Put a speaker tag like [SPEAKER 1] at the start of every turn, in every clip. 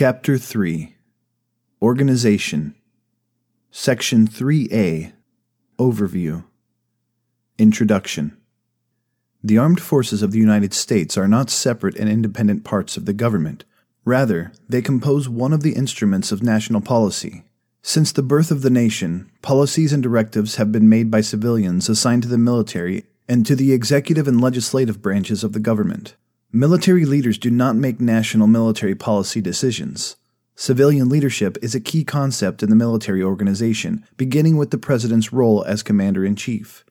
[SPEAKER 1] Chapter 3 Organization Section 3A Overview Introduction The armed forces of the United States are not separate and independent parts of the government. Rather, they compose one of the instruments of national policy. Since the birth of the nation, policies and directives have been made by civilians assigned to the military and to the executive and legislative branches of the government. Military leaders do not make national military policy decisions. Civilian leadership is a key concept in the military organization, beginning with the president's role as commander in chief.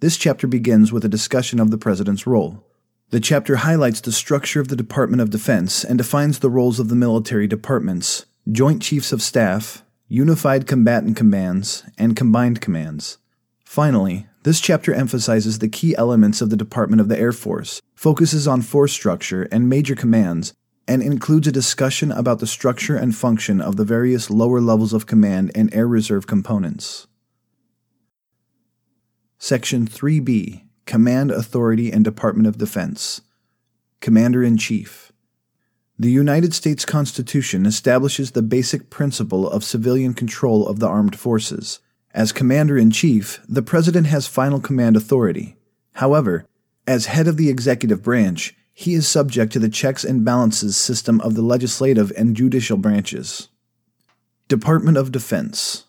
[SPEAKER 1] This chapter begins with a discussion of the president's role. The chapter highlights the structure of the Department of Defense and defines the roles of the military departments, Joint Chiefs of Staff, Unified Combatant Commands, and Combined Commands. Finally, this chapter emphasizes the key elements of the Department of the Air Force, focuses on force structure and major commands, and includes a discussion about the structure and function of the various lower levels of command and air reserve components. Section 3B Command Authority and Department of Defense Commander in Chief The United States Constitution establishes the basic principle of civilian control of the armed forces. As Commander in Chief, the President has final command authority. However, as head of the executive branch, he is subject to the checks and balances system of the legislative and judicial branches. Department of Defense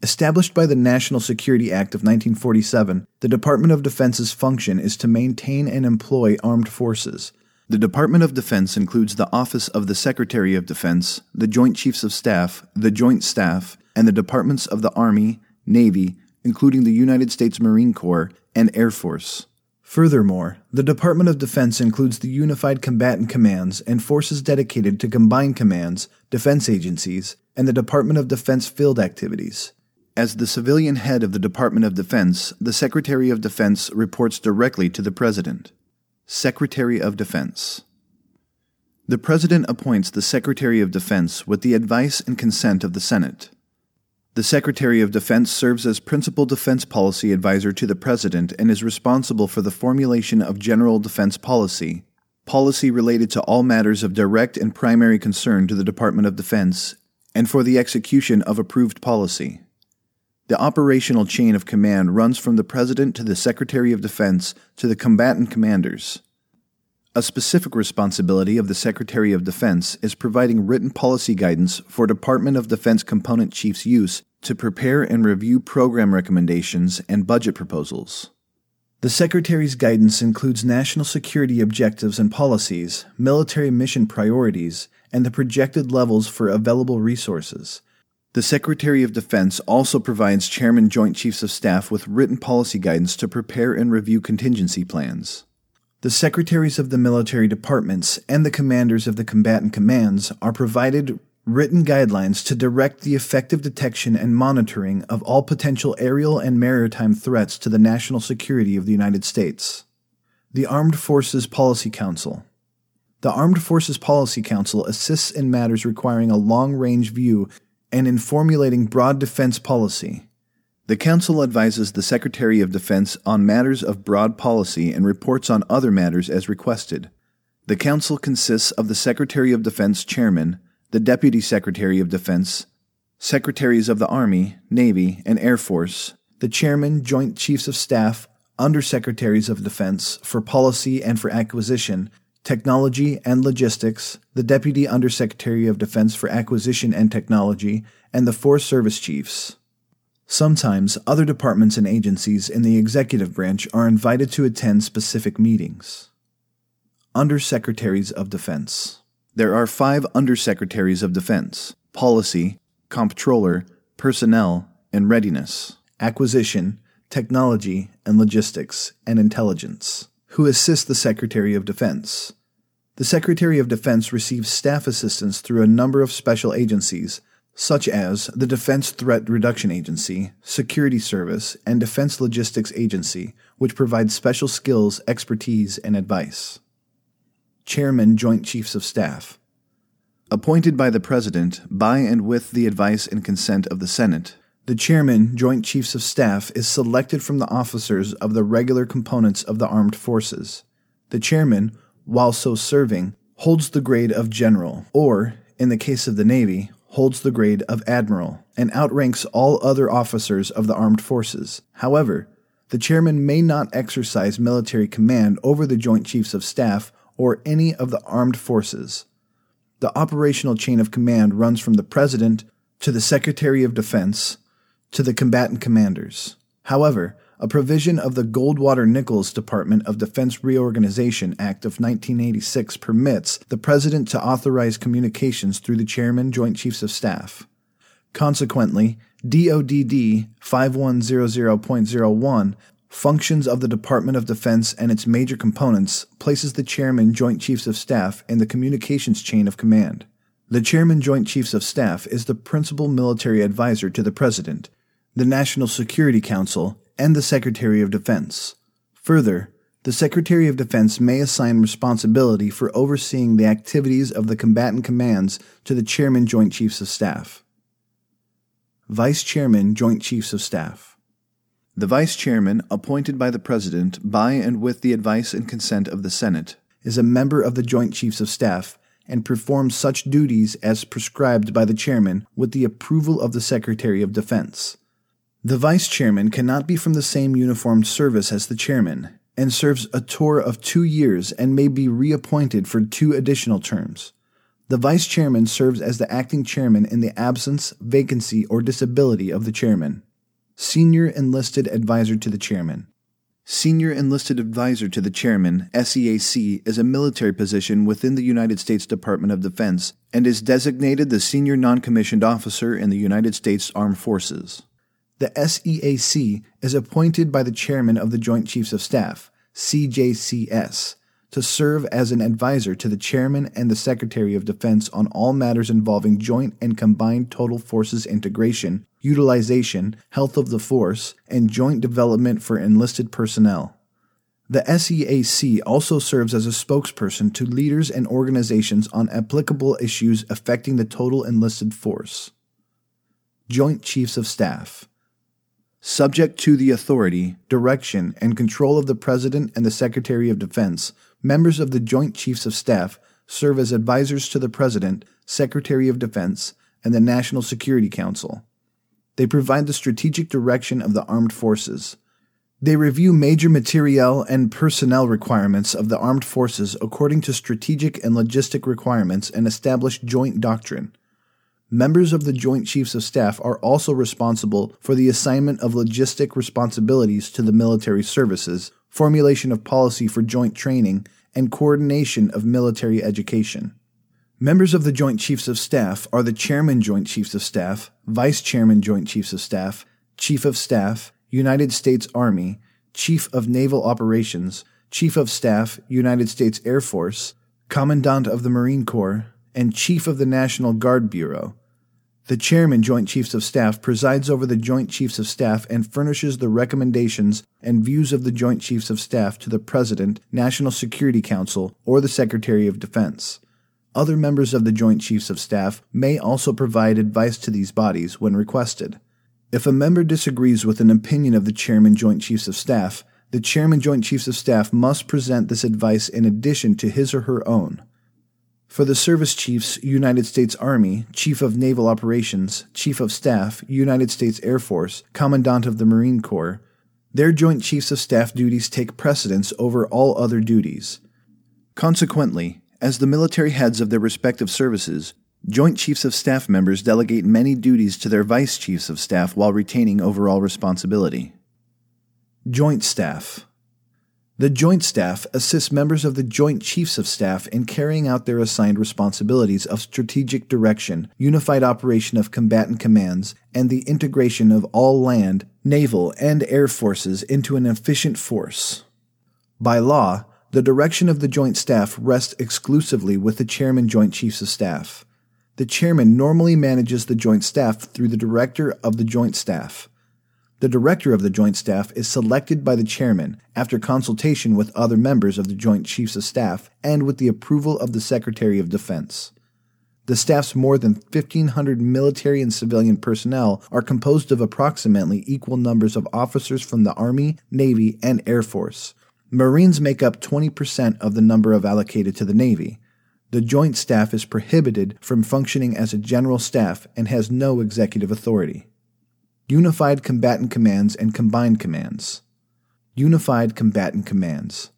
[SPEAKER 1] Established by the National Security Act of 1947, the Department of Defense's function is to maintain and employ armed forces. The Department of Defense includes the Office of the Secretary of Defense, the Joint Chiefs of Staff, the Joint Staff, and the Departments of the Army, Navy, including the United States Marine Corps, and Air Force. Furthermore, the Department of Defense includes the Unified Combatant Commands and forces dedicated to combined commands, defense agencies, and the Department of Defense field activities. As the civilian head of the Department of Defense, the Secretary of Defense reports directly to the President. Secretary of Defense The President appoints the Secretary of Defense with the advice and consent of the Senate. The Secretary of Defense serves as principal defense policy advisor to the President and is responsible for the formulation of general defense policy, policy related to all matters of direct and primary concern to the Department of Defense, and for the execution of approved policy. The operational chain of command runs from the President to the Secretary of Defense to the combatant commanders. A specific responsibility of the Secretary of Defense is providing written policy guidance for Department of Defense component chiefs' use to prepare and review program recommendations and budget proposals. The Secretary's guidance includes national security objectives and policies, military mission priorities, and the projected levels for available resources. The Secretary of Defense also provides Chairman Joint Chiefs of Staff with written policy guidance to prepare and review contingency plans. The secretaries of the military departments and the commanders of the combatant commands are provided written guidelines to direct the effective detection and monitoring of all potential aerial and maritime threats to the national security of the United States. The Armed Forces Policy Council. The Armed Forces Policy Council assists in matters requiring a long range view and in formulating broad defense policy. The Council advises the Secretary of Defense on matters of broad policy and reports on other matters as requested. The Council consists of the Secretary of Defense Chairman, the Deputy Secretary of Defense, Secretaries of the Army, Navy, and Air Force, the Chairman, Joint Chiefs of Staff, Undersecretaries of Defense for Policy and for Acquisition, Technology and Logistics, the Deputy Undersecretary of Defense for Acquisition and Technology, and the four service chiefs. Sometimes other departments and agencies in the executive branch are invited to attend specific meetings. Undersecretaries of Defense there are five Undersecretaries of Defense Policy, Comptroller, Personnel, and Readiness, Acquisition, Technology and Logistics, and Intelligence, who assist the Secretary of Defense. The Secretary of Defense receives staff assistance through a number of special agencies, such as the Defense Threat Reduction Agency, Security Service, and Defense Logistics Agency, which provide special skills, expertise, and advice. Chairman Joint Chiefs of Staff. Appointed by the President by and with the advice and consent of the Senate, the Chairman Joint Chiefs of Staff is selected from the officers of the regular components of the armed forces. The Chairman, while so serving, holds the grade of General, or, in the case of the Navy, holds the grade of admiral and outranks all other officers of the armed forces. However, the chairman may not exercise military command over the Joint Chiefs of Staff or any of the armed forces. The operational chain of command runs from the President to the Secretary of Defense to the combatant commanders. However, a provision of the Goldwater Nichols Department of Defense Reorganization Act of 1986 permits the President to authorize communications through the Chairman, Joint Chiefs of Staff. Consequently, DODD 5100.01 Functions of the Department of Defense and its major components places the Chairman Joint Chiefs of Staff in the communications chain of command. The Chairman Joint Chiefs of Staff is the principal military advisor to the President, the National Security Council, and the Secretary of Defense. Further, the Secretary of Defense may assign responsibility for overseeing the activities of the combatant commands to the Chairman Joint Chiefs of Staff. Vice Chairman Joint Chiefs of Staff the Vice Chairman, appointed by the President by and with the advice and consent of the Senate, is a member of the Joint Chiefs of Staff and performs such duties as prescribed by the Chairman with the approval of the Secretary of Defense. The Vice Chairman cannot be from the same uniformed service as the Chairman and serves a tour of two years and may be reappointed for two additional terms. The Vice Chairman serves as the acting Chairman in the absence, vacancy, or disability of the Chairman. Senior Enlisted Advisor to the Chairman. Senior Enlisted Advisor to the Chairman, SEAC, is a military position within the United States Department of Defense and is designated the Senior Non-Commissioned Officer in the United States Armed Forces. The SEAC is appointed by the Chairman of the Joint Chiefs of Staff, CJCS, to serve as an advisor to the Chairman and the Secretary of Defense on all matters involving joint and combined total forces integration, utilization, health of the force, and joint development for enlisted personnel. The SEAC also serves as a spokesperson to leaders and organizations on applicable issues affecting the total enlisted force. Joint Chiefs of Staff Subject to the authority, direction, and control of the President and the Secretary of Defense, members of the Joint Chiefs of Staff serve as advisors to the President, Secretary of Defense, and the National Security Council. They provide the strategic direction of the armed forces. They review major materiel and personnel requirements of the armed forces according to strategic and logistic requirements and establish joint doctrine. Members of the Joint Chiefs of Staff are also responsible for the assignment of logistic responsibilities to the military services, formulation of policy for joint training, and coordination of military education. Members of the Joint Chiefs of Staff are the Chairman Joint Chiefs of Staff, Vice Chairman Joint Chiefs of Staff, Chief of Staff, United States Army, Chief of Naval Operations, Chief of Staff, United States Air Force, Commandant of the Marine Corps, and Chief of the National Guard Bureau. The Chairman Joint Chiefs of Staff presides over the Joint Chiefs of Staff and furnishes the recommendations and views of the Joint Chiefs of Staff to the President, National Security Council, or the Secretary of Defense. Other members of the Joint Chiefs of Staff may also provide advice to these bodies when requested. If a member disagrees with an opinion of the Chairman Joint Chiefs of Staff, the Chairman Joint Chiefs of Staff must present this advice in addition to his or her own. For the Service Chiefs, United States Army, Chief of Naval Operations, Chief of Staff, United States Air Force, Commandant of the Marine Corps, their Joint Chiefs of Staff duties take precedence over all other duties. Consequently, as the military heads of their respective services, Joint Chiefs of Staff members delegate many duties to their Vice Chiefs of Staff while retaining overall responsibility. Joint Staff The Joint Staff assists members of the Joint Chiefs of Staff in carrying out their assigned responsibilities of strategic direction, unified operation of combatant commands, and the integration of all land, naval, and air forces into an efficient force. By law, the direction of the Joint Staff rests exclusively with the Chairman Joint Chiefs of Staff. The Chairman normally manages the Joint Staff through the Director of the Joint Staff. The Director of the Joint Staff is selected by the Chairman after consultation with other members of the Joint Chiefs of Staff and with the approval of the Secretary of Defense. The staff's more than 1,500 military and civilian personnel are composed of approximately equal numbers of officers from the Army, Navy, and Air Force. Marines make up 20% of the number of allocated to the Navy. The Joint Staff is prohibited from functioning as a general staff and has no executive authority. Unified Combatant Commands and Combined Commands. Unified Combatant Commands.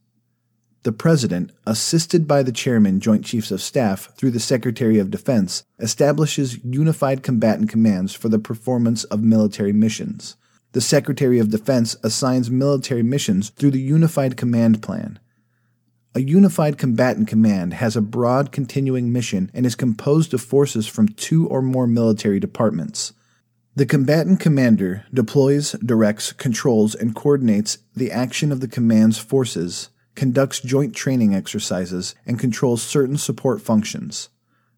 [SPEAKER 1] The President, assisted by the Chairman, Joint Chiefs of Staff, through the Secretary of Defense, establishes unified combatant commands for the performance of military missions. The Secretary of Defense assigns military missions through the Unified Command Plan. A unified combatant command has a broad continuing mission and is composed of forces from two or more military departments. The combatant commander deploys, directs, controls, and coordinates the action of the command's forces, conducts joint training exercises, and controls certain support functions.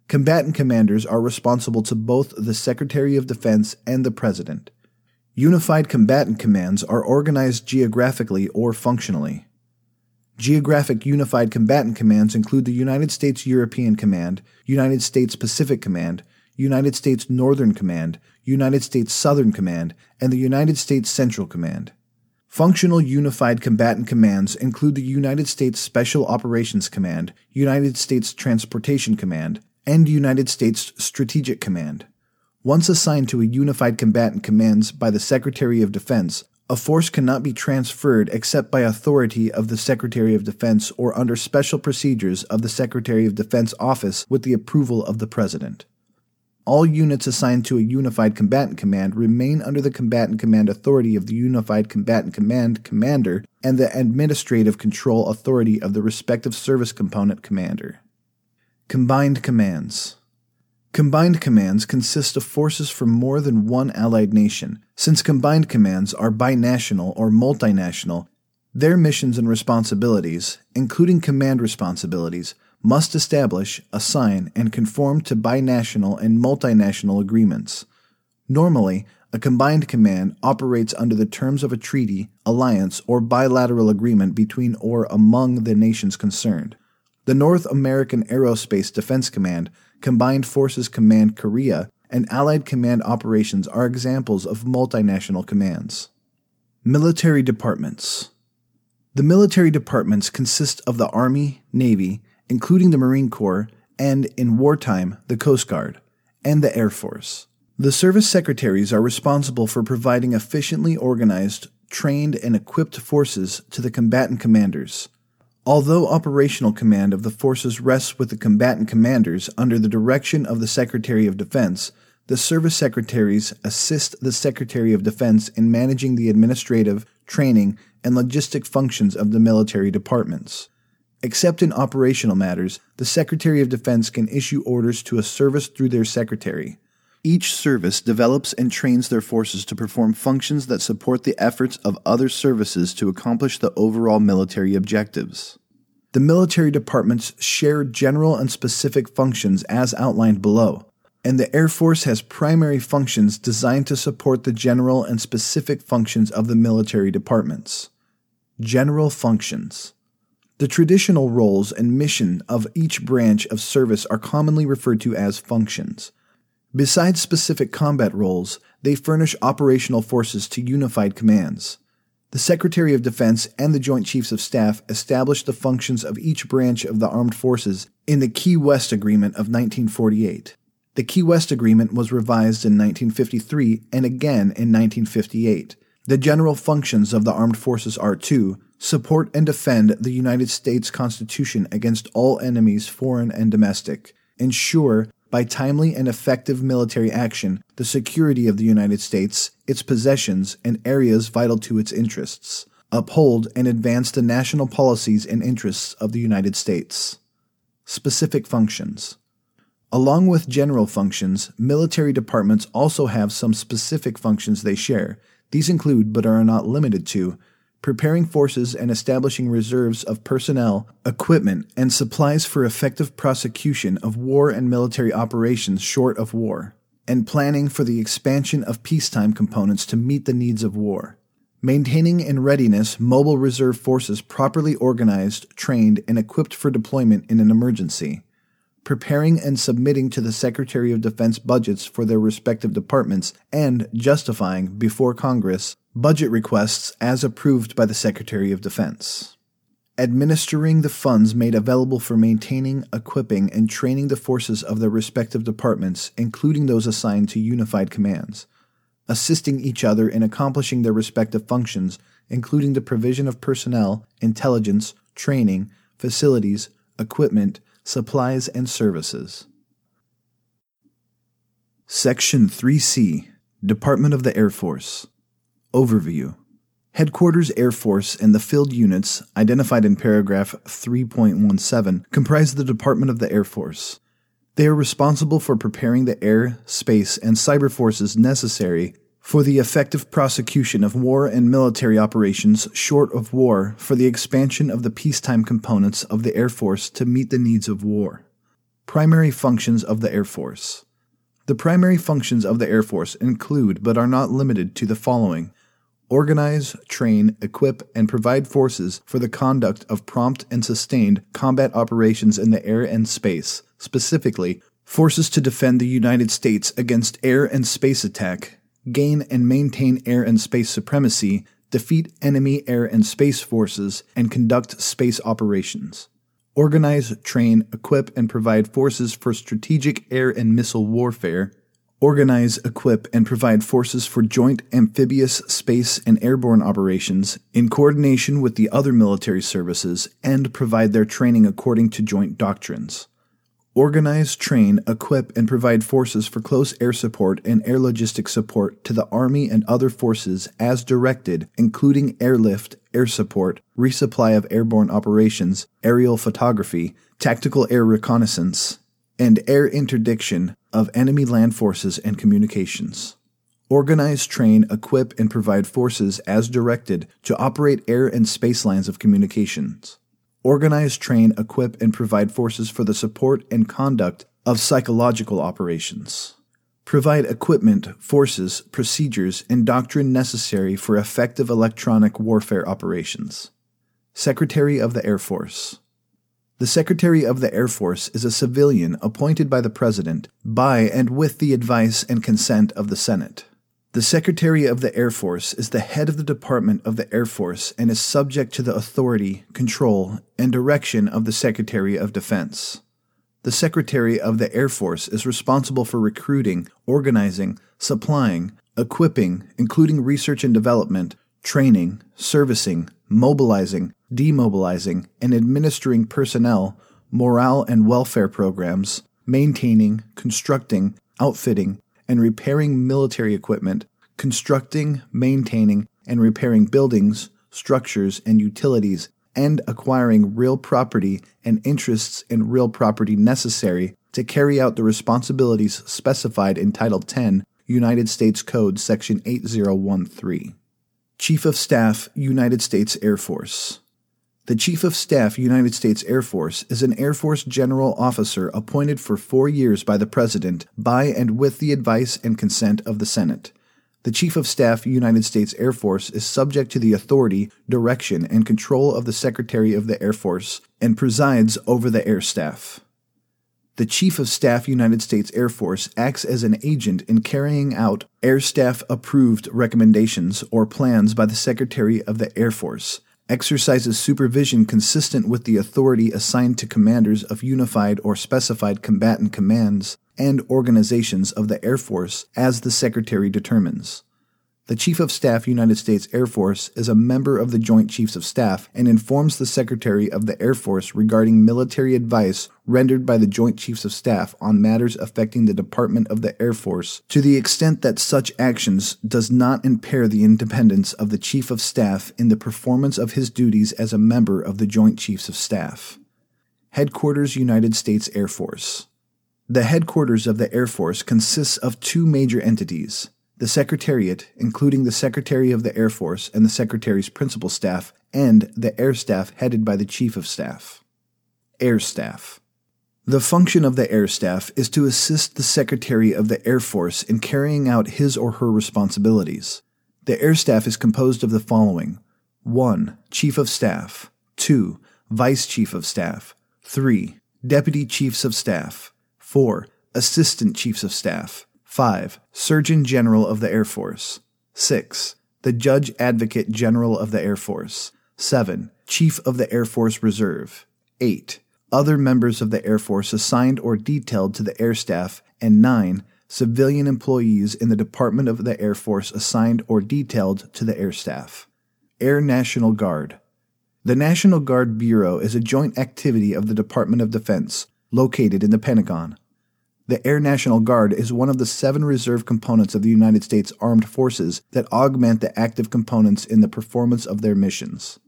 [SPEAKER 1] Combatant commanders are responsible to both the Secretary of Defense and the President. Unified combatant commands are organized geographically or functionally. Geographic Unified Combatant Commands include the United States European Command, United States Pacific Command, United States Northern Command, United States Southern Command, and the United States Central Command. Functional Unified Combatant Commands include the United States Special Operations Command, United States Transportation Command, and United States Strategic Command. Once assigned to a Unified Combatant Commands by the Secretary of Defense, a force cannot be transferred except by authority of the Secretary of Defense or under special procedures of the Secretary of Defense office with the approval of the President. All units assigned to a Unified Combatant Command remain under the Combatant Command authority of the Unified Combatant Command Commander and the administrative control authority of the respective service component commander. Combined Commands Combined commands consist of forces from more than one allied nation. Since combined commands are binational or multinational, their missions and responsibilities, including command responsibilities, must establish, assign, and conform to binational and multinational agreements. Normally, a combined command operates under the terms of a treaty, alliance, or bilateral agreement between or among the nations concerned. The North American Aerospace Defense Command Combined Forces Command Korea, and Allied Command Operations are examples of multinational commands. Military Departments The military departments consist of the Army, Navy, including the Marine Corps, and, in wartime, the Coast Guard, and the Air Force. The service secretaries are responsible for providing efficiently organized, trained, and equipped forces to the combatant commanders. Although operational command of the forces rests with the combatant commanders under the direction of the Secretary of Defense, the service secretaries assist the Secretary of Defense in managing the administrative, training, and logistic functions of the military departments. Except in operational matters, the Secretary of Defense can issue orders to a service through their secretary. Each service develops and trains their forces to perform functions that support the efforts of other services to accomplish the overall military objectives. The military departments share general and specific functions as outlined below, and the Air Force has primary functions designed to support the general and specific functions of the military departments. General functions. The traditional roles and mission of each branch of service are commonly referred to as functions. Besides specific combat roles, they furnish operational forces to unified commands. The Secretary of Defense and the Joint Chiefs of Staff established the functions of each branch of the armed forces in the Key West Agreement of 1948. The Key West Agreement was revised in 1953 and again in 1958. The general functions of the armed forces are to support and defend the United States Constitution against all enemies, foreign and domestic, ensure by timely and effective military action the security of the United States, its possessions, and areas vital to its interests, uphold and advance the national policies and interests of the United States. Specific functions. Along with general functions, military departments also have some specific functions they share. These include, but are not limited to, preparing forces and establishing reserves of personnel, equipment, and supplies for effective prosecution of war and military operations short of war, and planning for the expansion of peacetime components to meet the needs of war. Maintaining in readiness mobile reserve forces properly organized, trained, and equipped for deployment in an emergency preparing and submitting to the Secretary of Defense budgets for their respective departments, and justifying, before Congress, budget requests as approved by the Secretary of Defense. administering the funds made available for maintaining, equipping, and training the forces of their respective departments, including those assigned to unified commands, assisting each other in accomplishing their respective functions, including the provision of personnel, intelligence, training, facilities, equipment, supplies, and services. Section 3C Department of the Air Force Overview Headquarters Air Force and the field units, identified in paragraph 3.17, comprise the Department of the Air Force. They are responsible for preparing the air, space, and cyber forces necessary for the effective prosecution of war and military operations short of war for the expansion of the peacetime components of the Air Force to meet the needs of war. Primary functions of the Air Force. The primary functions of the Air Force include, but are not limited to, the following organize, train, equip, and provide forces for the conduct of prompt and sustained combat operations in the air and space, specifically, forces to defend the United States against air and space attack, gain and maintain air and space supremacy, defeat enemy air and space forces, and conduct space operations. Organize, train, equip, and provide forces for strategic air and missile warfare, organize, equip, and provide forces for joint amphibious, space, and airborne operations in coordination with the other military services, and provide their training according to joint doctrines. Organize, train, equip, and provide forces for close air support and air logistic support to the Army and other forces as directed, including airlift, air support, resupply of airborne operations, aerial photography, tactical air reconnaissance, and air interdiction of enemy land forces and communications. Organize, train, equip, and provide forces as directed to operate air and space lines of communications. Organize, train, equip, and provide forces for the support and conduct of psychological operations. Provide equipment, forces, procedures, and doctrine necessary for effective electronic warfare operations. Secretary of the Air Force. The Secretary of the Air Force is a civilian appointed by the President by and with the advice and consent of the Senate. The Secretary of the Air Force is the head of the Department of the Air Force and is subject to the authority, control, and direction of the Secretary of Defense. The Secretary of the Air Force is responsible for recruiting, organizing, supplying, equipping, including research and development, training, servicing, mobilizing, demobilizing, and administering personnel, morale and welfare programs, maintaining, constructing, outfitting, and repairing military equipment, constructing, maintaining, and repairing buildings, structures, and utilities, and acquiring real property and interests in real property necessary to carry out the responsibilities specified in Title 10, United States Code, Section 8013. Chief of Staff, United States Air Force. The Chief of Staff, United States Air Force, is an Air Force general officer appointed for four years by the President by and with the advice and consent of the Senate. The Chief of Staff, United States Air Force, is subject to the authority, direction, and control of the Secretary of the Air Force and presides over the Air Staff. The Chief of Staff, United States Air Force, acts as an agent in carrying out Air Staff approved recommendations or plans by the Secretary of the Air Force exercises supervision consistent with the authority assigned to commanders of unified or specified combatant commands and organizations of the Air Force as the Secretary determines. The Chief of Staff, United States Air Force, is a member of the Joint Chiefs of Staff and informs the Secretary of the Air Force regarding military advice rendered by the Joint Chiefs of Staff on matters affecting the Department of the Air Force to the extent that such actions does not impair the independence of the Chief of Staff in the performance of his duties as a member of the Joint Chiefs of Staff. Headquarters United States Air Force. The headquarters of the Air Force consists of two major entities the Secretariat, including the Secretary of the Air Force and the Secretary's principal staff, and the Air Staff headed by the Chief of Staff. Air Staff. The function of the Air Staff is to assist the Secretary of the Air Force in carrying out his or her responsibilities. The Air Staff is composed of the following 1. Chief of Staff, 2. Vice Chief of Staff, 3. Deputy Chiefs of Staff, 4. Assistant Chiefs of Staff, 5. Surgeon General of the Air Force. 6. The Judge Advocate General of the Air Force. 7. Chief of the Air Force Reserve. 8. Other members of the Air Force assigned or detailed to the Air Staff. And 9. Civilian employees in the Department of the Air Force assigned or detailed to the Air Staff. Air National Guard. The National Guard Bureau is a joint activity of the Department of Defense, located in the Pentagon. The Air National Guard is one of the seven reserve components of the United States Armed Forces that augment the active components in the performance of their missions.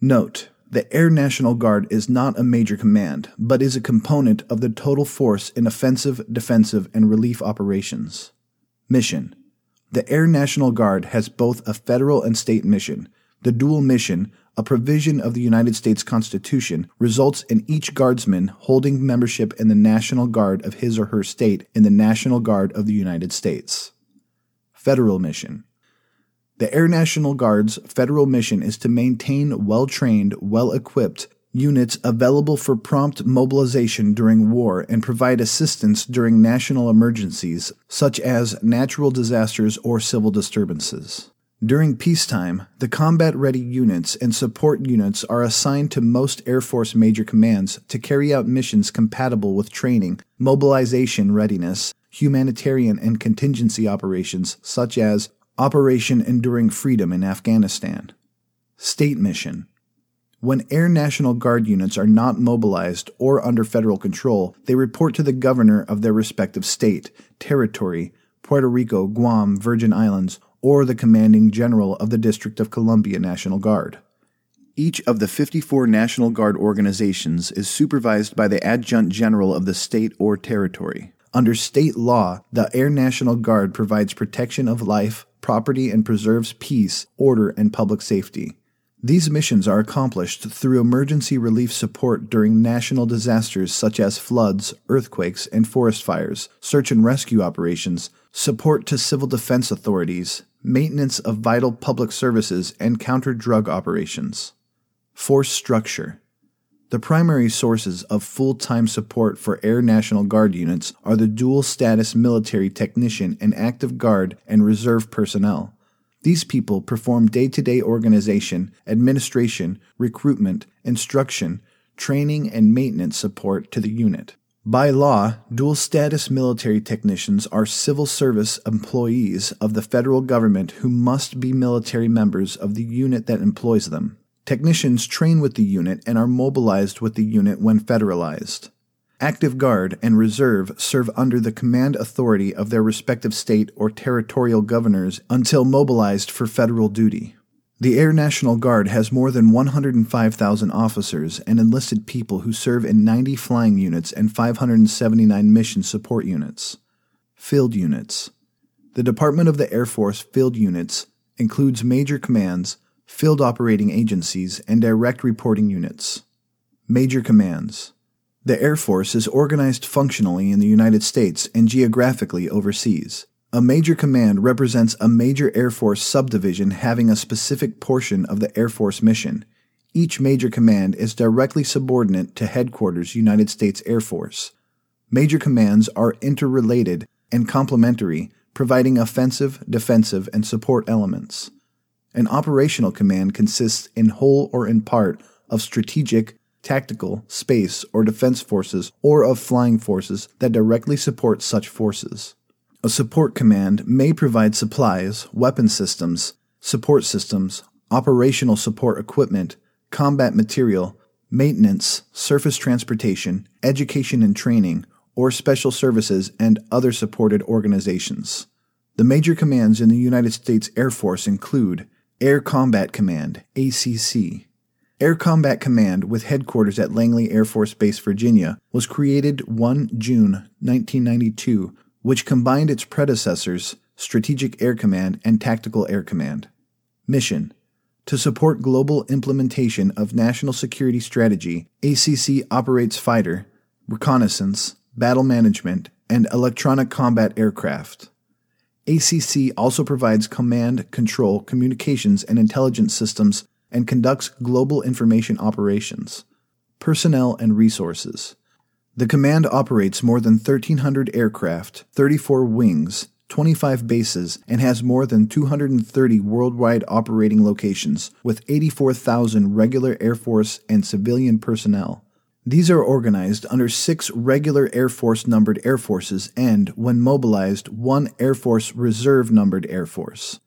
[SPEAKER 1] Note, the Air National Guard is not a major command, but is a component of the total force in offensive, defensive, and relief operations. Mission The Air National Guard has both a federal and state mission. The dual mission, a provision of the United States Constitution, results in each guardsman holding membership in the National Guard of his or her state in the National Guard of the United States. Federal Mission The Air National Guard's federal mission is to maintain well trained, well equipped units available for prompt mobilization during war and provide assistance during national emergencies such as natural disasters or civil disturbances. During peacetime, the combat ready units and support units are assigned to most Air Force major commands to carry out missions compatible with training, mobilization readiness, humanitarian and contingency operations such as Operation Enduring Freedom in Afghanistan. State Mission When Air National Guard units are not mobilized or under federal control, they report to the governor of their respective state, territory, Puerto Rico, Guam, Virgin Islands, or the commanding general of the District of Columbia National Guard. Each of the 54 National Guard organizations is supervised by the adjutant general of the state or territory. Under state law, the Air National Guard provides protection of life, property, and preserves peace, order, and public safety. These missions are accomplished through emergency relief support during national disasters such as floods, earthquakes, and forest fires, search and rescue operations, support to civil defense authorities, maintenance of vital public services, and counter drug operations. Force structure. The primary sources of full time support for Air National Guard units are the dual status military technician and active guard and reserve personnel. These people perform day to day organization, administration, recruitment, instruction, training, and maintenance support to the unit. By law, dual status military technicians are civil service employees of the federal government who must be military members of the unit that employs them. Technicians train with the unit and are mobilized with the unit when federalized. Active Guard and Reserve serve under the command authority of their respective state or territorial governors until mobilized for federal duty. The Air National Guard has more than 105,000 officers and enlisted people who serve in 90 flying units and 579 mission support units. Field Units The Department of the Air Force Field Units includes major commands, field operating agencies, and direct reporting units. Major Commands The Air Force is organized functionally in the United States and geographically overseas. A major command represents a major Air Force subdivision having a specific portion of the Air Force mission. Each major command is directly subordinate to Headquarters United States Air Force. Major commands are interrelated and complementary, providing offensive, defensive, and support elements. An operational command consists in whole or in part of strategic, tactical, space, or defense forces or of flying forces that directly support such forces. A support command may provide supplies, weapon systems, support systems, operational support equipment, combat material, maintenance, surface transportation, education and training, or special services and other supported organizations. The major commands in the United States Air Force include Air Combat Command, ACC. Air Combat Command, with headquarters at Langley Air Force Base, Virginia, was created 1 June 1992 which combined its predecessors, Strategic Air Command and Tactical Air Command. Mission To support global implementation of national security strategy, ACC operates fighter, reconnaissance, battle management, and electronic combat aircraft. ACC also provides command, control, communications, and intelligence systems and conducts global information operations. Personnel and resources. The command operates more than 1,300 aircraft, 34 wings, 25 bases, and has more than 230 worldwide operating locations, with 84,000 regular Air Force and civilian personnel. These are organized under six regular Air Force numbered Air Forces and, when mobilized, one Air Force Reserve numbered Air Force.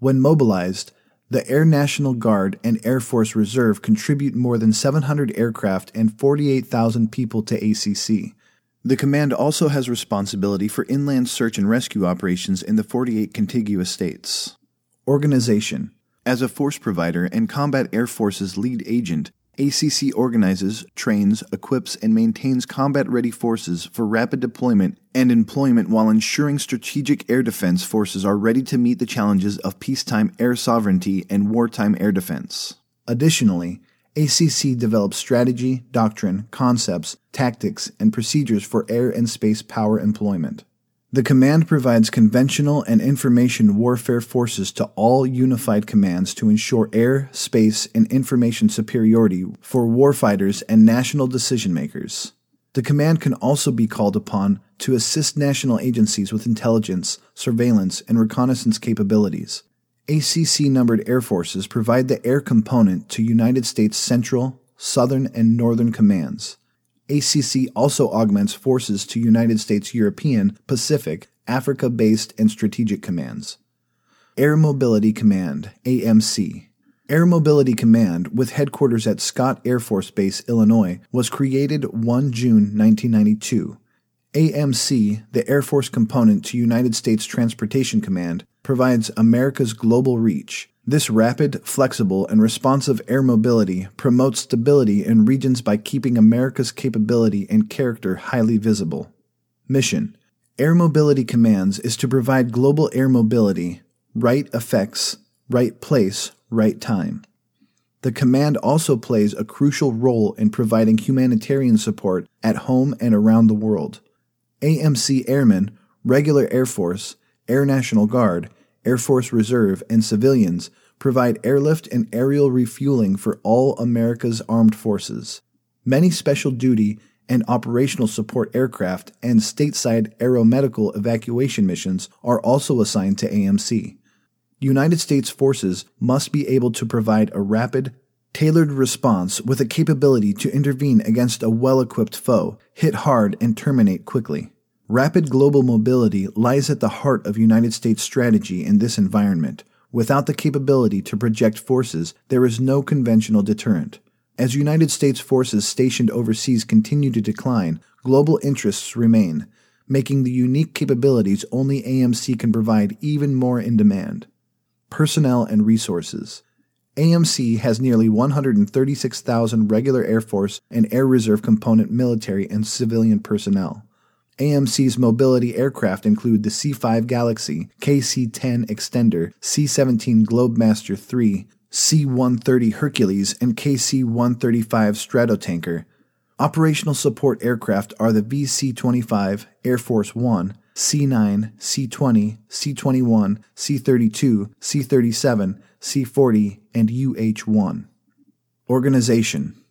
[SPEAKER 1] When mobilized, the Air National Guard and Air Force Reserve contribute more than 700 aircraft and 48,000 people to ACC. The command also has responsibility for inland search and rescue operations in the 48 contiguous states. Organization As a force provider and Combat Air Force's lead agent, ACC organizes, trains, equips, and maintains combat ready forces for rapid deployment and employment while ensuring strategic air defense forces are ready to meet the challenges of peacetime air sovereignty and wartime air defense. Additionally, ACC develops strategy, doctrine, concepts, tactics, and procedures for air and space power employment. The command provides conventional and information warfare forces to all unified commands to ensure air, space, and information superiority for warfighters and national decision makers. The command can also be called upon to assist national agencies with intelligence, surveillance, and reconnaissance capabilities. ACC numbered air forces provide the air component to United States Central, Southern, and Northern commands. ACC also augments forces to United States European, Pacific, Africa based, and strategic commands. Air Mobility Command, AMC. Air Mobility Command, with headquarters at Scott Air Force Base, Illinois, was created 1 June 1992. AMC, the Air Force component to United States Transportation Command, provides America's global reach, this rapid, flexible, and responsive air mobility promotes stability in regions by keeping America's capability and character highly visible. Mission Air Mobility Commands is to provide global air mobility, right effects, right place, right time. The command also plays a crucial role in providing humanitarian support at home and around the world. AMC Airmen, Regular Air Force, Air National Guard, Air Force Reserve, and civilians provide airlift and aerial refueling for all America's armed forces. Many special duty and operational support aircraft and stateside aeromedical evacuation missions are also assigned to AMC. United States forces must be able to provide a rapid, tailored response with a capability to intervene against a well equipped foe, hit hard, and terminate quickly. Rapid global mobility lies at the heart of United States strategy in this environment. Without the capability to project forces, there is no conventional deterrent. As United States forces stationed overseas continue to decline, global interests remain, making the unique capabilities only AMC can provide even more in demand. Personnel and resources. AMC has nearly 136,000 regular Air Force and Air Reserve component military and civilian personnel. AMC's mobility aircraft include the C 5 Galaxy, KC 10 Extender, C 17 Globemaster III, C 130 Hercules, and KC 135 Stratotanker. Operational support aircraft are the VC 25, Air Force One, C 9, C 20, C 21, C 32, C 37, C 40, and UH 1. Organization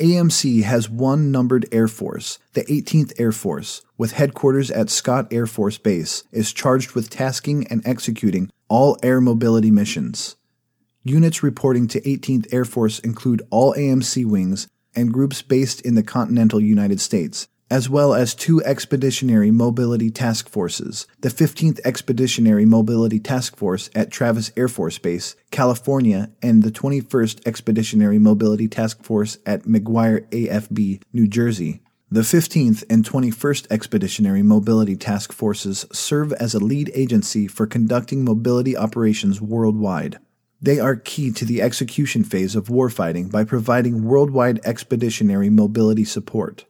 [SPEAKER 1] AMC has one numbered Air Force, the 18th Air Force, with headquarters at Scott Air Force Base, is charged with tasking and executing all air mobility missions. Units reporting to 18th Air Force include all AMC wings and groups based in the continental United States, as well as two Expeditionary Mobility Task Forces the 15th Expeditionary Mobility Task Force at Travis Air Force Base, California, and the 21st Expeditionary Mobility Task Force at McGuire AFB, New Jersey. The 15th and 21st Expeditionary Mobility Task Forces serve as a lead agency for conducting mobility operations worldwide. They are key to the execution phase of warfighting by providing worldwide expeditionary mobility support.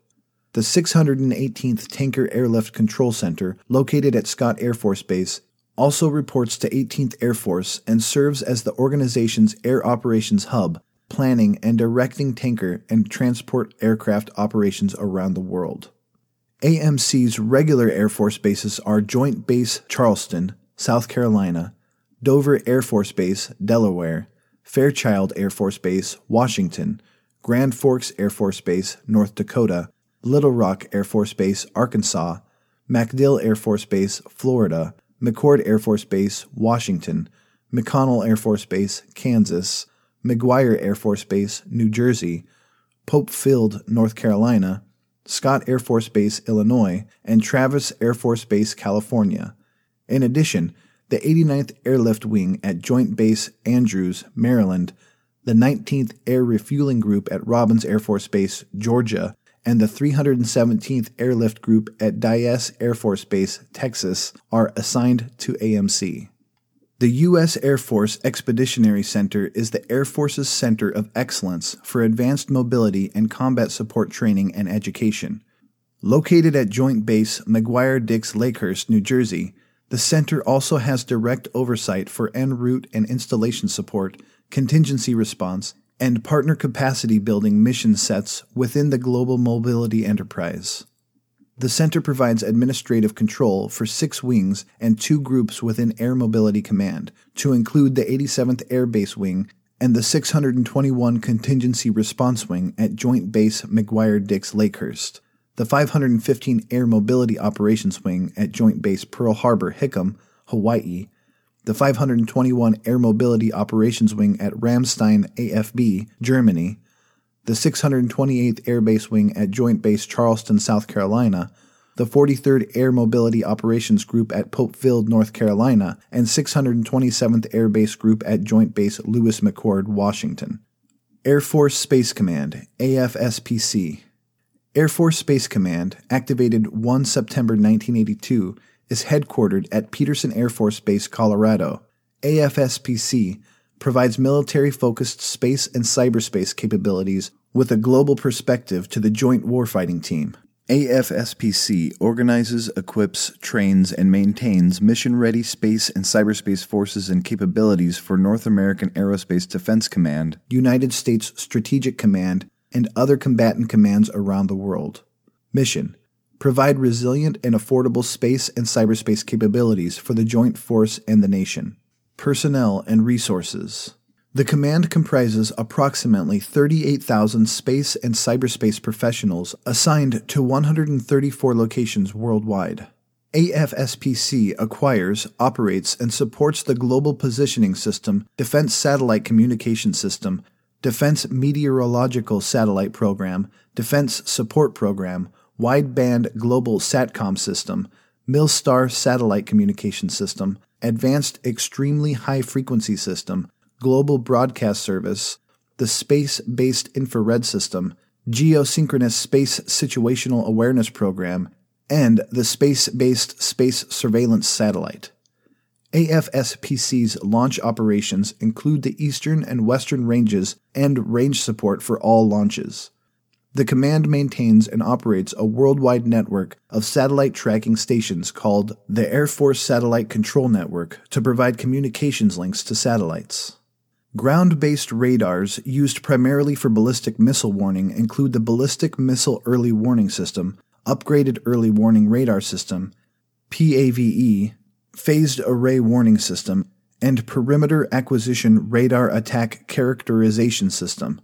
[SPEAKER 1] The 618th Tanker Airlift Control Center, located at Scott Air Force Base, also reports to 18th Air Force and serves as the organization's air operations hub, planning and directing tanker and transport aircraft operations around the world. AMC's regular Air Force bases are Joint Base Charleston, South Carolina, Dover Air Force Base, Delaware, Fairchild Air Force Base, Washington, Grand Forks Air Force Base, North Dakota, Little Rock Air Force Base, Arkansas, MacDill Air Force Base, Florida, McChord Air Force Base, Washington, McConnell Air Force Base, Kansas, McGuire Air Force Base, New Jersey, Pope Field, North Carolina, Scott Air Force Base, Illinois, and Travis Air Force Base, California. In addition, the 89th Airlift Wing at Joint Base Andrews, Maryland, the 19th Air Refueling Group at Robins Air Force Base, Georgia, and the 317th Airlift Group at Dyess Air Force Base, Texas, are assigned to AMC. The U.S. Air Force Expeditionary Center is the Air Force's center of excellence for advanced mobility and combat support training and education. Located at Joint Base McGuire Dix Lakehurst, New Jersey, the center also has direct oversight for en route and installation support, contingency response, and partner capacity building mission sets within the global mobility enterprise. The center provides administrative control for six wings and two groups within Air Mobility Command, to include the 87th Air Base Wing and the 621 Contingency Response Wing at Joint Base McGuire Dix Lakehurst, the 515 Air Mobility Operations Wing at Joint Base Pearl Harbor Hickam, Hawaii, the 521 Air Mobility Operations Wing at Ramstein AFB, Germany, the 628th Air Base Wing at Joint Base Charleston, South Carolina, the 43rd Air Mobility Operations Group at Pope Field, North Carolina, and 627th Air Base Group at Joint Base Lewis McChord, Washington. Air Force Space Command, AFSPC. Air Force Space Command, activated 1 September 1982, is headquartered at Peterson Air Force Base, Colorado. AFSPC provides military focused space and cyberspace capabilities with a global perspective to the Joint Warfighting Team. AFSPC organizes, equips, trains, and maintains mission ready space and cyberspace forces and capabilities for North American Aerospace Defense Command, United States Strategic Command, and other combatant commands around the world. Mission Provide resilient and affordable space and cyberspace capabilities for the joint force and the nation. Personnel and resources. The command comprises approximately 38,000 space and cyberspace professionals assigned to 134 locations worldwide. AFSPC acquires, operates, and supports the Global Positioning System, Defense Satellite Communication System, Defense Meteorological Satellite Program, Defense Support Program, Wideband Global SATCOM System, Milstar Satellite Communication System, Advanced Extremely High Frequency System, Global Broadcast Service, the Space Based Infrared System, Geosynchronous Space Situational Awareness Program, and the Space Based Space Surveillance Satellite. AFSPC's launch operations include the eastern and western ranges and range support for all launches. The command maintains and operates a worldwide network of satellite tracking stations called the Air Force Satellite Control Network to provide communications links to satellites. Ground based radars used primarily for ballistic missile warning include the Ballistic Missile Early Warning System, Upgraded Early Warning Radar System, PAVE, Phased Array Warning System, and Perimeter Acquisition Radar Attack Characterization System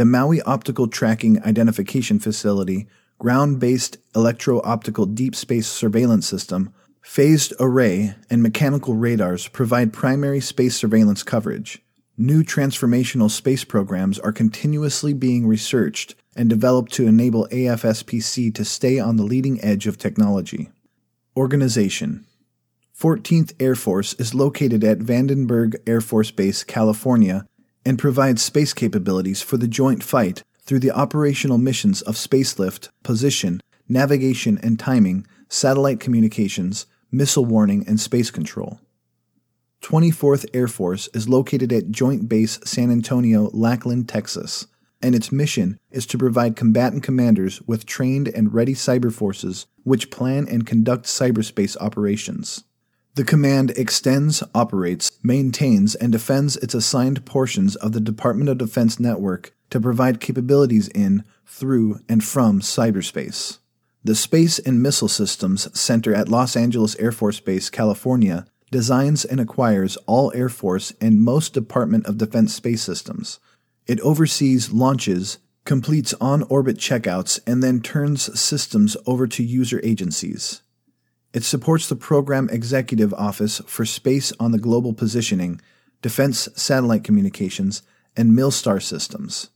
[SPEAKER 1] the Maui Optical Tracking Identification Facility, ground based electro optical deep space surveillance system, phased array, and mechanical radars provide primary space surveillance coverage. New transformational space programs are continuously being researched and developed to enable AFSPC to stay on the leading edge of technology. Organization 14th Air Force is located at Vandenberg Air Force Base, California, and provides space capabilities for the joint fight through the operational missions of spacelift, position, navigation and timing, satellite communications, missile warning, and space control. 24th Air Force is located at Joint Base San Antonio, Lackland, Texas, and its mission is to provide combatant commanders with trained and ready cyber forces which plan and conduct cyberspace operations. The command extends, operates, maintains, and defends its assigned portions of the Department of Defense network to provide capabilities in, through, and from cyberspace. The Space and Missile Systems Center at Los Angeles Air Force Base, California, designs and acquires all Air Force and most Department of Defense space systems. It oversees launches, completes on orbit checkouts, and then turns systems over to user agencies. It supports the Program Executive Office for Space on the Global Positioning, Defense Satellite Communications, and MILSTAR systems.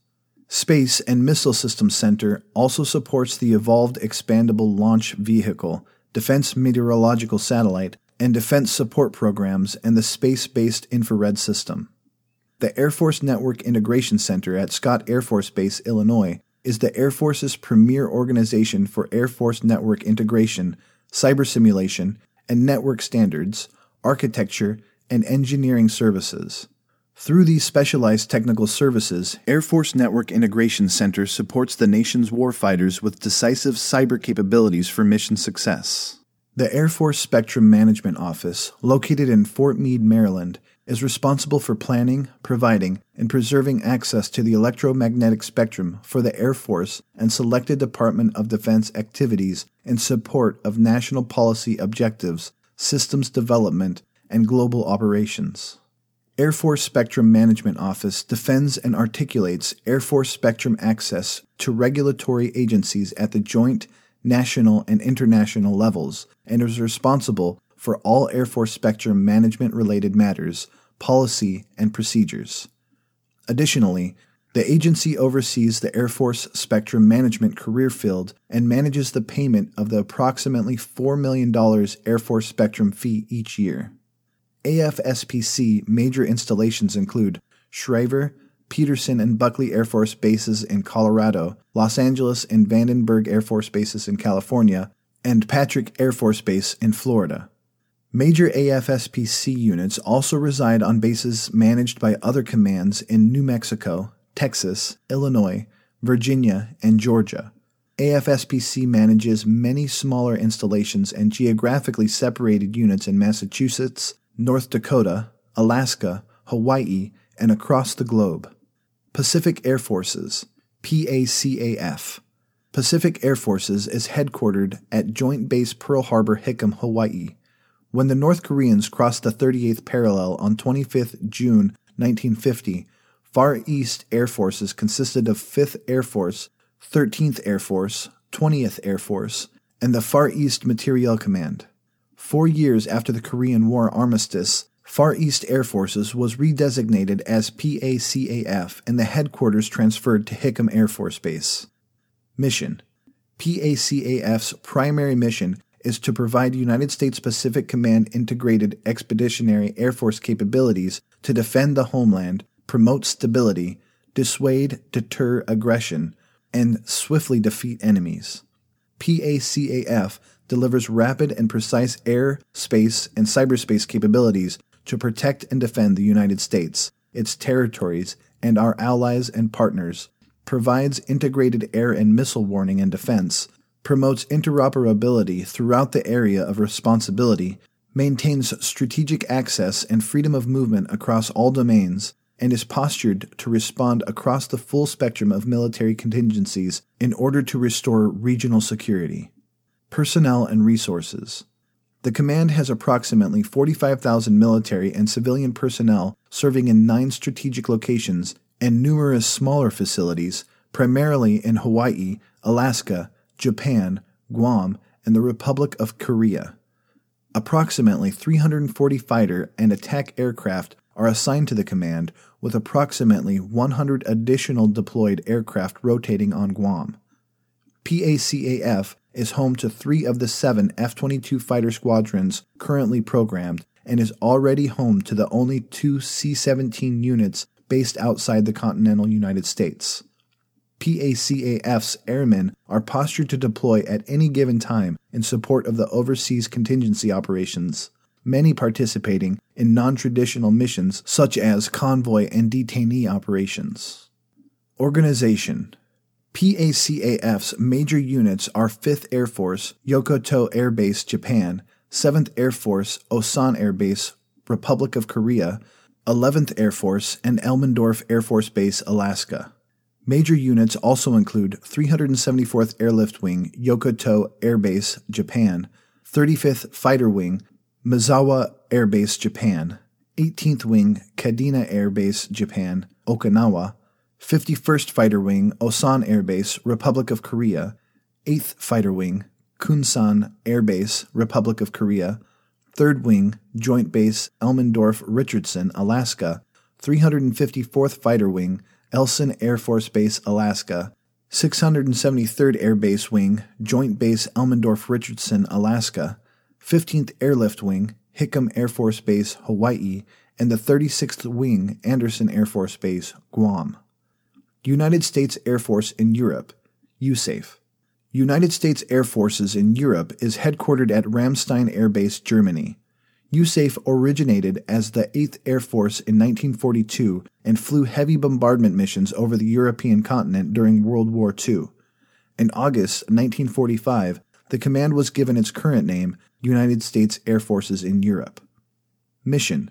[SPEAKER 1] Space and Missile Systems Center also supports the Evolved Expendable Launch Vehicle, Defense Meteorological Satellite, and Defense Support Programs and the Space Based Infrared System. The Air Force Network Integration Center at Scott Air Force Base, Illinois, is the Air Force's premier organization for Air Force network integration, cyber simulation, and network standards, architecture, and engineering services. Through these specialized technical services, Air Force Network Integration Center supports the nation's warfighters with decisive cyber capabilities for mission success. The Air Force Spectrum Management Office, located in Fort Meade, Maryland, is responsible for planning, providing, and preserving access to the electromagnetic spectrum for the Air Force and selected Department of Defense activities in support of national policy objectives, systems development, and global operations. Air Force Spectrum Management Office defends and articulates Air Force spectrum access to regulatory agencies at the joint, national, and international levels and is responsible for all Air Force spectrum management related matters, policy, and procedures. Additionally, the agency oversees the Air Force Spectrum Management career field and manages the payment of the approximately $4 million Air Force Spectrum fee each year. AFSPC major installations include Schriever, Peterson and Buckley Air Force Bases in Colorado, Los Angeles and Vandenberg Air Force Bases in California, and Patrick Air Force Base in Florida. Major AFSPC units also reside on bases managed by other commands in New Mexico, Texas, Illinois, Virginia, and Georgia. AFSPC manages many smaller installations and geographically separated units in Massachusetts, North Dakota, Alaska, Hawaii, and across the globe. Pacific Air Forces, PACAF. Pacific Air Forces is headquartered at Joint Base Pearl Harbor Hickam, Hawaii. When the North Koreans crossed the 38th parallel on 25 June 1950, Far East Air Forces consisted of 5th Air Force, 13th Air Force, 20th Air Force, and the Far East Materiel Command. Four years after the Korean War armistice, Far East Air Forces was redesignated as PACAF and the headquarters transferred to Hickam Air Force Base. Mission PACAF's primary mission is to provide United States Pacific Command integrated expeditionary Air Force capabilities to defend the homeland, promote stability, dissuade, deter aggression, and swiftly defeat enemies. PACAF delivers rapid and precise air, space, and cyberspace capabilities to protect and defend the United States, its territories, and our allies and partners, provides integrated air and missile warning and defense, promotes interoperability throughout the area of responsibility, maintains strategic access and freedom of movement across all domains, and is postured to respond across the full spectrum of military contingencies in order to restore regional security. Personnel and resources. The command has approximately 45,000 military and civilian personnel serving in nine strategic locations and numerous smaller facilities, primarily in Hawaii, Alaska, Japan, Guam, and the Republic of Korea. Approximately 340 fighter and attack aircraft are assigned to the command, with approximately 100 additional deployed aircraft rotating on Guam. PACAF is home to three of the seven F 22 fighter squadrons currently programmed and is already home to the only two C 17 units based outside the continental United States. PACAF's airmen are postured to deploy at any given time in support of the overseas contingency operations, many participating in non traditional missions such as convoy and detainee operations. Organization PACAF's major units are 5th Air Force, Yokota Air Base, Japan, 7th Air Force, Osan Air Base, Republic of Korea, 11th Air Force, and Elmendorf Air Force Base, Alaska. Major units also include 374th Airlift Wing, Yokota Air Base, Japan, 35th Fighter Wing, Misawa Air Base, Japan, 18th Wing, Kadena Air Base, Japan, Okinawa, 51st Fighter Wing, Osan Air Base, Republic of Korea, 8th Fighter Wing, Kunsan Air Base, Republic of Korea, 3rd Wing, Joint Base Elmendorf Richardson, Alaska, 354th Fighter Wing, Eielson Air Force Base, Alaska, 673rd Air Base Wing, Joint Base Elmendorf Richardson, Alaska, 15th Airlift Wing, Hickam Air Force Base, Hawaii, and the 36th Wing, Andersen Air Force Base, Guam. United States Air Force in Europe, USAF. United States Air Forces in Europe is headquartered at Ramstein Air Base, Germany. USAF originated as the 8th Air Force in 1942 and flew heavy bombardment missions over the European continent during World War II. In August 1945, the command was given its current name, United States Air Forces in Europe. Mission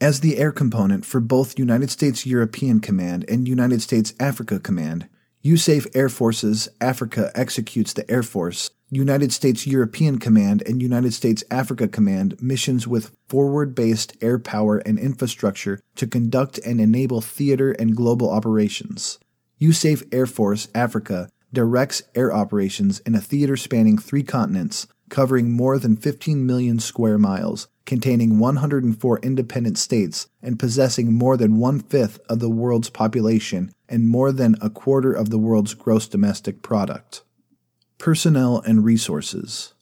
[SPEAKER 1] As the air component for both United States European Command and United States Africa Command, USAF Air Forces Africa executes the Air Force, United States European Command, and United States Africa Command missions with forward based air power and infrastructure to conduct and enable theater and global operations. USAF Air Force Africa directs air operations in a theater spanning three continents, covering more than 15 million square miles, containing 104 independent states, and possessing more than one fifth of the world's population and more than a quarter of the world's gross domestic product. Personnel and resources.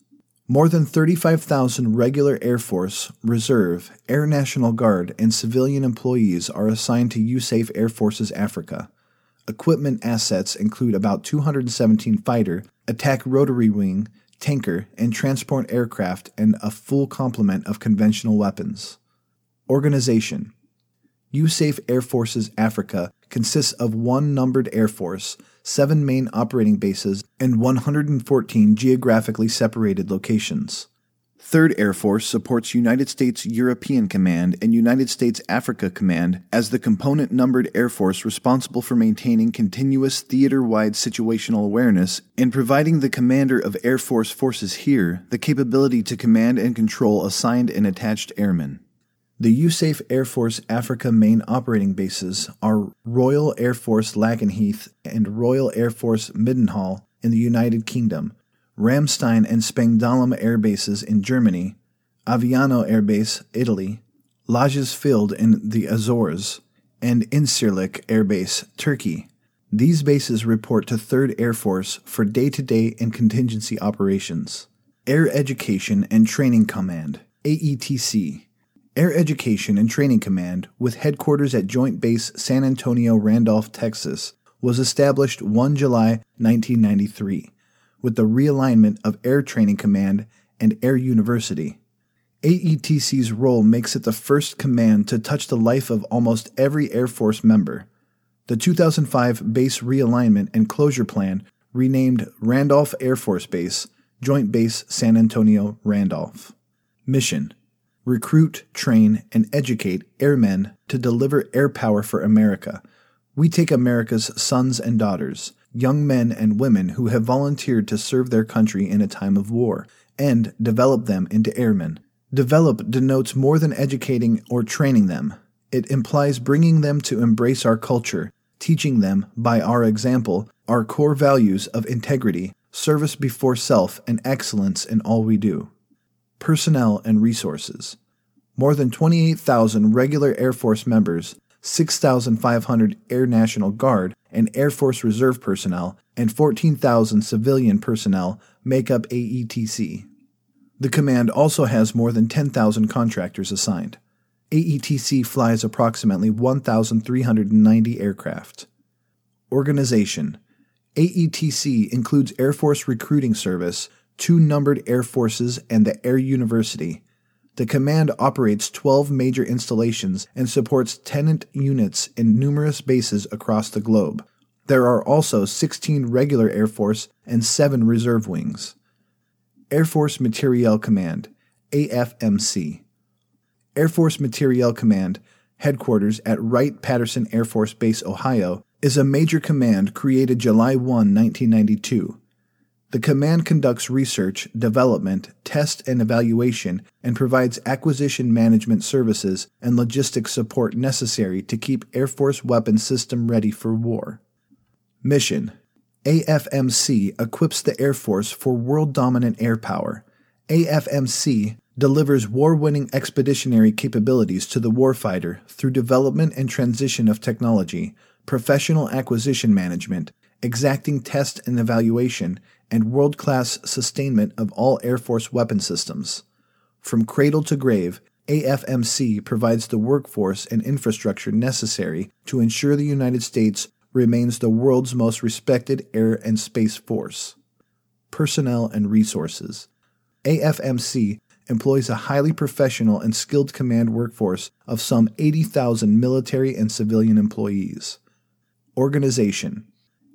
[SPEAKER 1] More than 35,000 regular Air Force, Reserve, Air National Guard, and civilian employees are assigned to USAF Air Forces Africa. Equipment assets include about 217 fighter, attack rotary wing, tanker, and transport aircraft, and a full complement of conventional weapons. Organization USAF Air Forces Africa consists of one numbered Air Force, seven main operating bases, and 114 geographically separated locations. 3rd Air Force supports United States European Command and United States Africa Command as the component numbered Air Force responsible for maintaining continuous theater wide situational awareness and providing the commander of Air Force forces here the capability to command and control assigned and attached airmen. The USAF Air Force Africa main operating bases are Royal Air Force Lakenheath and Royal Air Force Mildenhall in the United Kingdom, Ramstein and Spangdahlem air bases in Germany, Aviano Air Base, Italy, Lajes Field in the Azores, and Incirlik Air Base, Turkey. These bases report to 3rd Air Force for day to day and contingency operations. Air Education and Training Command, AETC. Air Education and Training Command, with headquarters at Joint Base San Antonio Randolph, Texas, was established 1 July 1993 with the realignment of Air Training Command and Air University. AETC's role makes it the first command to touch the life of almost every Air Force member. The 2005 Base Realignment and Closure Plan renamed Randolph Air Force Base, Joint Base San Antonio Randolph. Mission recruit, train, and educate airmen to deliver air power for America. We take America's sons and daughters, young men and women who have volunteered to serve their country in a time of war, and develop them into airmen. Develop denotes more than educating or training them. It implies bringing them to embrace our culture, teaching them, by our example, our core values of integrity, service before self, and excellence in all we do personnel, and resources. More than 28,000 regular Air Force members, 6,500 Air National Guard and Air Force Reserve personnel, and 14,000 civilian personnel make up AETC. The command also has more than 10,000 contractors assigned. AETC flies approximately 1,390 aircraft. Organization AETC includes Air Force Recruiting Service, two numbered air forces, and the Air University. The command operates 12 major installations and supports tenant units in numerous bases across the globe. There are also 16 regular Air Force and 7 reserve wings. Air Force Materiel Command, AFMC. Air Force Materiel Command, headquarters at Wright Patterson Air Force Base, Ohio, is a major command created July 1, 1992. The command conducts research, development, test and evaluation, and provides acquisition management services and logistics support necessary to keep Air Force weapons system ready for war. Mission AFMC equips the Air Force for world dominant air power. AFMC delivers war winning expeditionary capabilities to the warfighter through development and transition of technology, professional acquisition management, exacting test and evaluation, and world class sustainment of all Air Force weapon systems. From cradle to grave, AFMC provides the workforce and infrastructure necessary to ensure the United States remains the world's most respected air and space force. Personnel and resources. AFMC employs a highly professional and skilled command workforce of some 80,000 military and civilian employees. Organization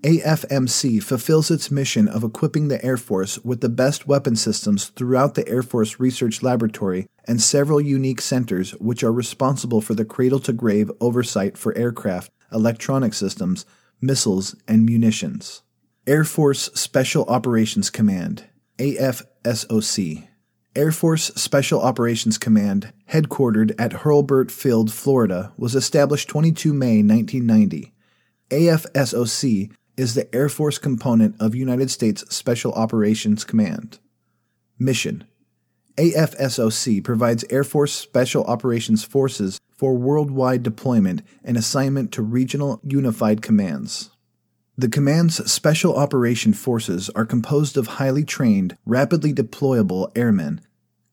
[SPEAKER 1] AFMC fulfills its mission of equipping the Air Force with the best weapon systems throughout the Air Force Research Laboratory and several unique centers which are responsible for the cradle to grave oversight for aircraft electronic systems, missiles, and munitions. Air Force Special Operations Command, AFSOC. Air Force Special Operations Command, headquartered at Hurlburt Field, Florida, was established 22 May 1990. AFSOC is the Air Force component of United States Special Operations Command. Mission AFSOC provides Air Force Special Operations Forces for worldwide deployment and assignment to regional unified commands. The command's Special Operation Forces are composed of highly trained, rapidly deployable airmen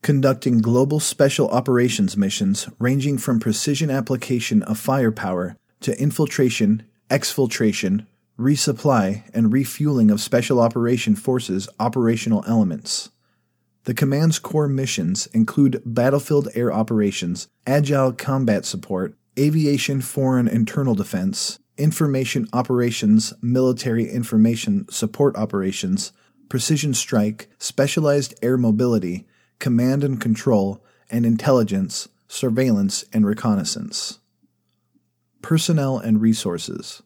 [SPEAKER 1] conducting global special operations missions ranging from precision application of firepower to infiltration, exfiltration, resupply, and refueling of Special Operation Forces operational elements. The command's core missions include battlefield air operations, agile combat support, aviation foreign internal defense, information operations, military information support operations, precision strike, specialized air mobility, command and control, and intelligence, surveillance, and reconnaissance. Personnel and resources.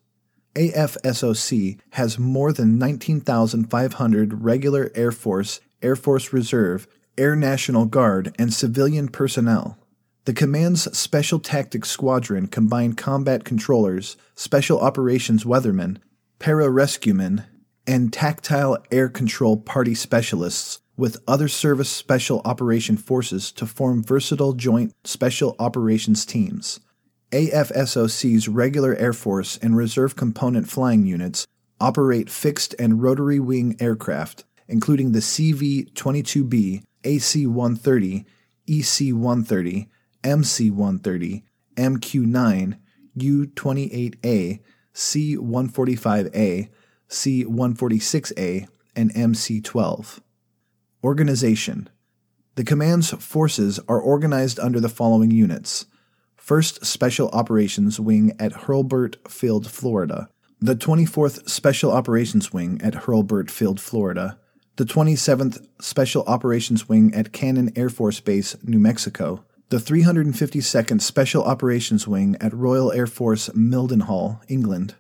[SPEAKER 1] AFSOC has more than 19,500 regular Air Force Air Force Reserve, Air National Guard, and civilian personnel. The command's Special Tactics Squadron combined combat controllers, special operations weathermen, pararescuemen, and tactical air control party specialists with other service special operation forces to form versatile joint special operations teams. AFSOC's regular Air Force and reserve component flying units operate fixed and rotary wing aircraft, including the CV 22B, AC 130, EC 130, MC 130, MQ 9, U 28A, C 145A, C 146A, and MC 12. Organization The command's forces are organized under the following units 1st Special Operations Wing at Hurlburt Field, Florida, the 24th Special Operations Wing at Hurlburt Field, Florida, the 27th Special Operations Wing at Cannon Air Force Base, New Mexico, the 352nd Special Operations Wing at Royal Air Force Mildenhall, England,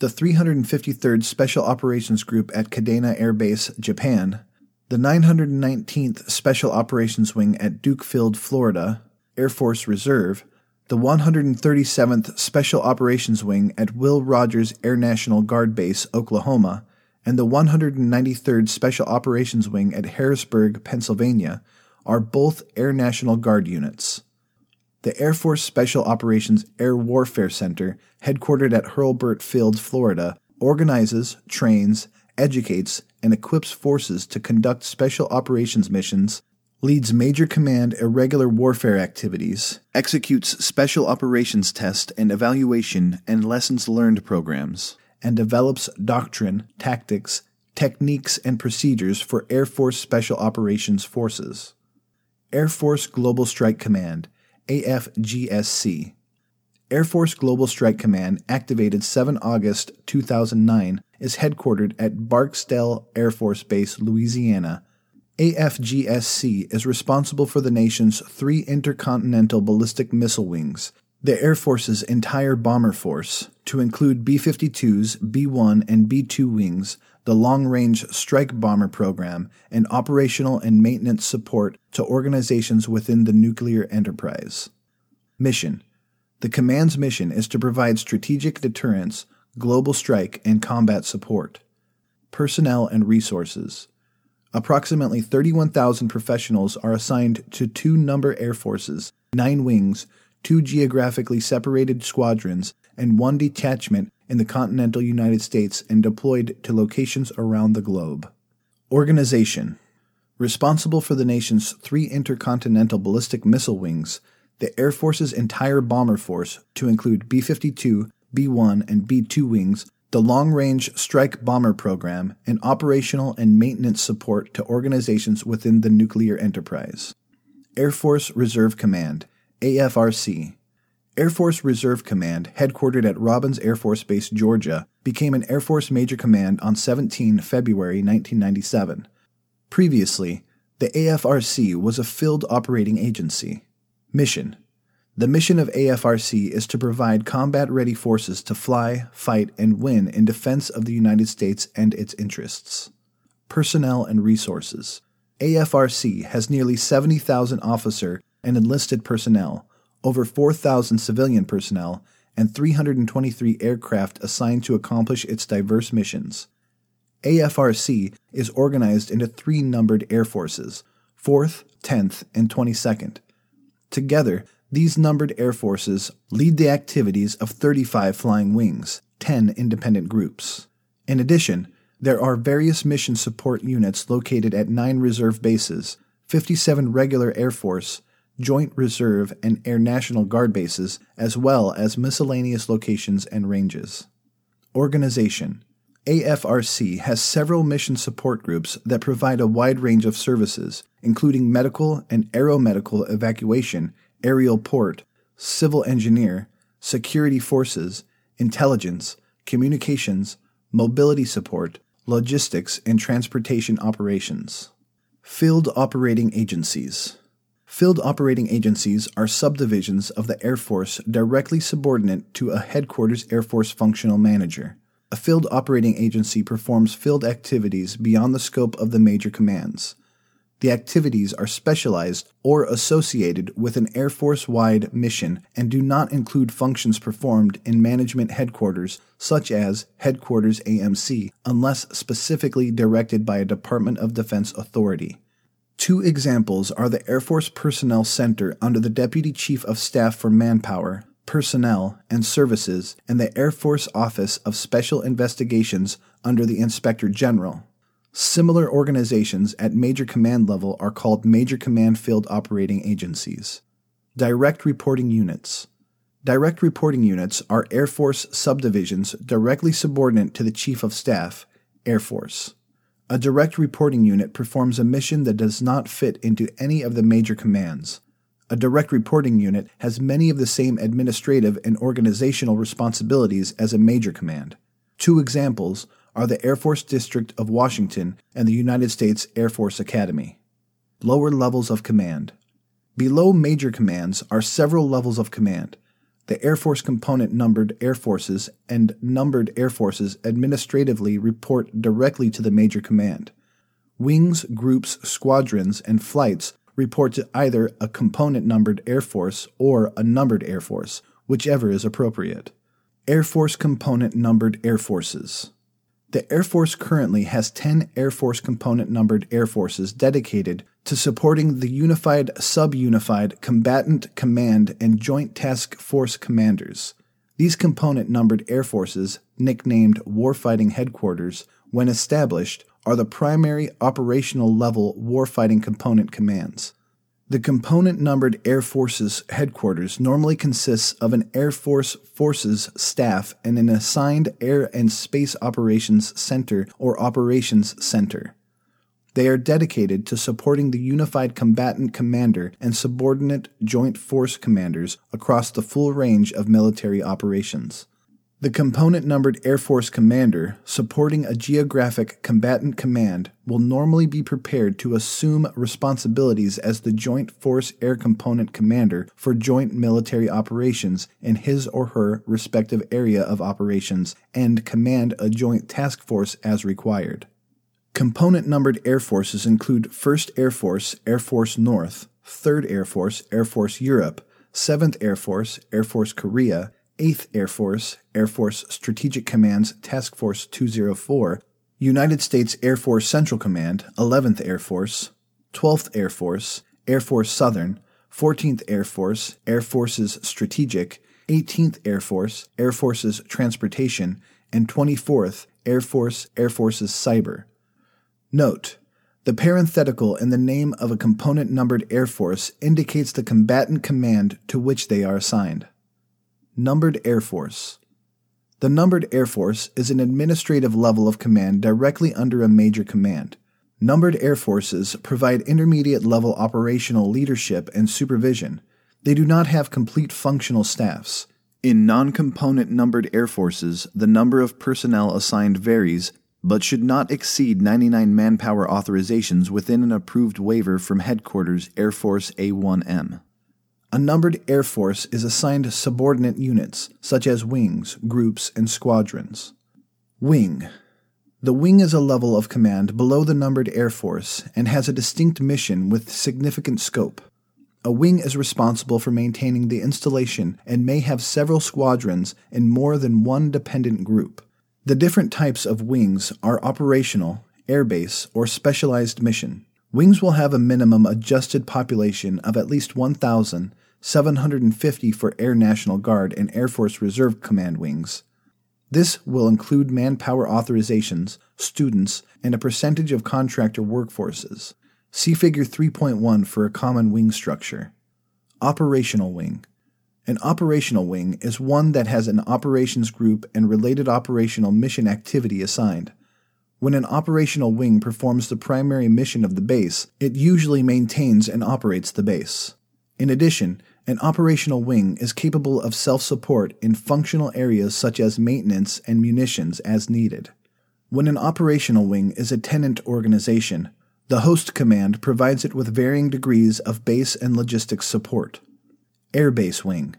[SPEAKER 1] the 353rd Special Operations Group at Kadena Air Base, Japan, the 919th Special Operations Wing at Duke Field, Florida, Air Force Reserve, the 137th Special Operations Wing at Will Rogers Air National Guard Base, Oklahoma, and the 193rd Special Operations Wing at Harrisburg, Pennsylvania, are both Air National Guard units. The Air Force Special Operations Air Warfare Center, headquartered at Hurlburt Field, Florida, organizes, trains, educates, and equips forces to conduct special operations missions, leads major command irregular warfare activities, executes special operations test and evaluation and lessons learned programs, and develops doctrine, tactics, techniques, and procedures for Air Force Special Operations Forces. Air Force Global Strike Command, AFGSC. Air Force Global Strike Command, activated 7 August 2009, is headquartered at Barksdale Air Force Base, Louisiana. AFGSC is responsible for the nation's three intercontinental ballistic missile wings, the Air Force's entire bomber force, to include B 52s, B 1, and B 2 wings, the Long Range Strike Bomber Program, and operational and maintenance support to organizations within the nuclear enterprise. Mission The command's mission is to provide strategic deterrence, global strike, and combat support. Personnel and Resources. Approximately 31,000 professionals are assigned to two number air forces, nine wings, two geographically separated squadrons, and one detachment in the continental United States and deployed to locations around the globe. Organization Responsible for the nation's three intercontinental ballistic missile wings, the Air Force's entire bomber force, to include B 52, B 1, and B 2 wings, the Long Range Strike Bomber Program, and operational and maintenance support to organizations within the nuclear enterprise. Air Force Reserve Command, AFRC. Air Force Reserve Command, headquartered at Robins Air Force Base, Georgia, became an Air Force Major Command on 17 February 1997. Previously, the AFRC was a field operating agency. Mission The mission of AFRC is to provide combat ready forces to fly, fight, and win in defense of the United States and its interests. Personnel and Resources AFRC has nearly 70,000 officer and enlisted personnel, over 4,000 civilian personnel, and 323 aircraft assigned to accomplish its diverse missions. AFRC is organized into three numbered air forces 4th, 10th, and 22nd. Together, these numbered air forces lead the activities of 35 flying wings, 10 independent groups. In addition, there are various mission support units located at nine reserve bases, 57 regular Air Force, Joint Reserve, and Air National Guard bases, as well as miscellaneous locations and ranges. Organization AFRC has several mission support groups that provide a wide range of services, including medical and aeromedical evacuation, aerial port, civil engineer, security forces, intelligence, communications, mobility support, logistics, and transportation operations. Field Operating Agencies Field operating agencies are subdivisions of the Air Force directly subordinate to a Headquarters Air Force Functional Manager. A field operating agency performs field activities beyond the scope of the major commands. The activities are specialized or associated with an Air Force wide mission and do not include functions performed in management headquarters, such as Headquarters AMC, unless specifically directed by a Department of Defense authority. Two examples are the Air Force Personnel Center under the Deputy Chief of Staff for Manpower, Personnel, and Services, and the Air Force Office of Special Investigations under the Inspector General. Similar organizations at major command level are called Major Command Field Operating Agencies. Direct Reporting Units Direct reporting units are Air Force subdivisions directly subordinate to the Chief of Staff, Air Force. A direct reporting unit performs a mission that does not fit into any of the major commands. A direct reporting unit has many of the same administrative and organizational responsibilities as a major command. Two examples are the Air Force District of Washington and the United States Air Force Academy. Lower levels of command. Below major commands are several levels of command the Air Force component numbered Air Forces and numbered Air Forces administratively report directly to the Major Command. Wings, groups, squadrons, and flights report to either a component numbered Air Force or a numbered Air Force, whichever is appropriate. Air Force component numbered Air Forces. The Air Force currently has 10 Air Force component numbered Air Forces dedicated to supporting the Unified Sub-Unified Combatant Command and Joint Task Force commanders. These component numbered Air Forces, nicknamed Warfighting Headquarters, when established, are the primary operational level warfighting component commands. The component numbered Air Forces headquarters normally consists of an Air Force Forces staff and an assigned Air and Space Operations Center or Operations Center. They are dedicated to supporting the Unified Combatant Commander and subordinate Joint Force commanders across the full range of military operations. The component numbered Air Force commander supporting a geographic combatant command will normally be prepared to assume responsibilities as the Joint Force Air Component Commander for joint military operations in his or her respective area of operations and command a joint task force as required. Component numbered air forces include 1st Air Force, Air Force North, 3rd Air Force, Air Force Europe, 7th Air Force, Air Force Korea, 8th Air Force, Air Force Strategic Command's Task Force 204, United States Air Force Central Command, 11th Air Force, 12th Air Force, Air Force Southern, 14th Air Force, Air Forces Strategic, 18th Air Force, Air Forces Transportation, and 24th Air Force, Air Forces Cyber. Note, the parenthetical in the name of a component numbered Air Force indicates the combatant command to which they are assigned. Numbered Air Force. The numbered Air Force is an administrative level of command directly under a major command. Numbered Air Forces provide intermediate level operational leadership and supervision. They do not have complete functional staffs. In non component numbered Air Forces, the number of personnel assigned varies, but should not exceed 99 manpower authorizations within an approved waiver from Headquarters Air Force A1M. A numbered Air Force is assigned subordinate units, such as wings, groups, and squadrons. Wing. The wing is a level of command below the numbered Air Force and has a distinct mission with significant scope. A wing is responsible for maintaining the installation and may have several squadrons in more than one dependent group. The different types of wings are operational, airbase, or specialized mission. Wings will have a minimum adjusted population of at least 1,750 for Air National Guard and Air Force Reserve Command wings. This will include manpower authorizations, students, and a percentage of contractor workforces. See Figure 3.1 for a common wing structure. Operational Wing An operational wing is one that has an operations group and related operational mission activity assigned. When an operational wing performs the primary mission of the base, it usually maintains and operates the base. In addition, an operational wing is capable of self support in functional areas such as maintenance and munitions as needed. When an operational wing is a tenant organization, the host command provides it with varying degrees of base and logistics support. Airbase Wing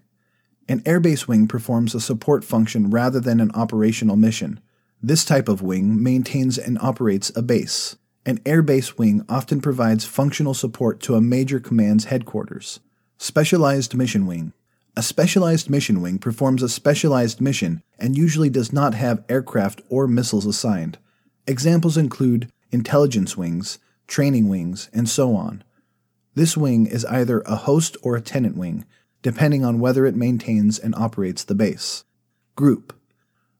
[SPEAKER 1] An airbase wing performs a support function rather than an operational mission. This type of wing maintains and operates a base. An airbase wing often provides functional support to a major command's headquarters. Specialized Mission Wing A specialized mission wing performs a specialized mission and usually does not have aircraft or missiles assigned. Examples include intelligence wings, training wings, and so on. This wing is either a host or a tenant wing, depending on whether it maintains and operates the base. Group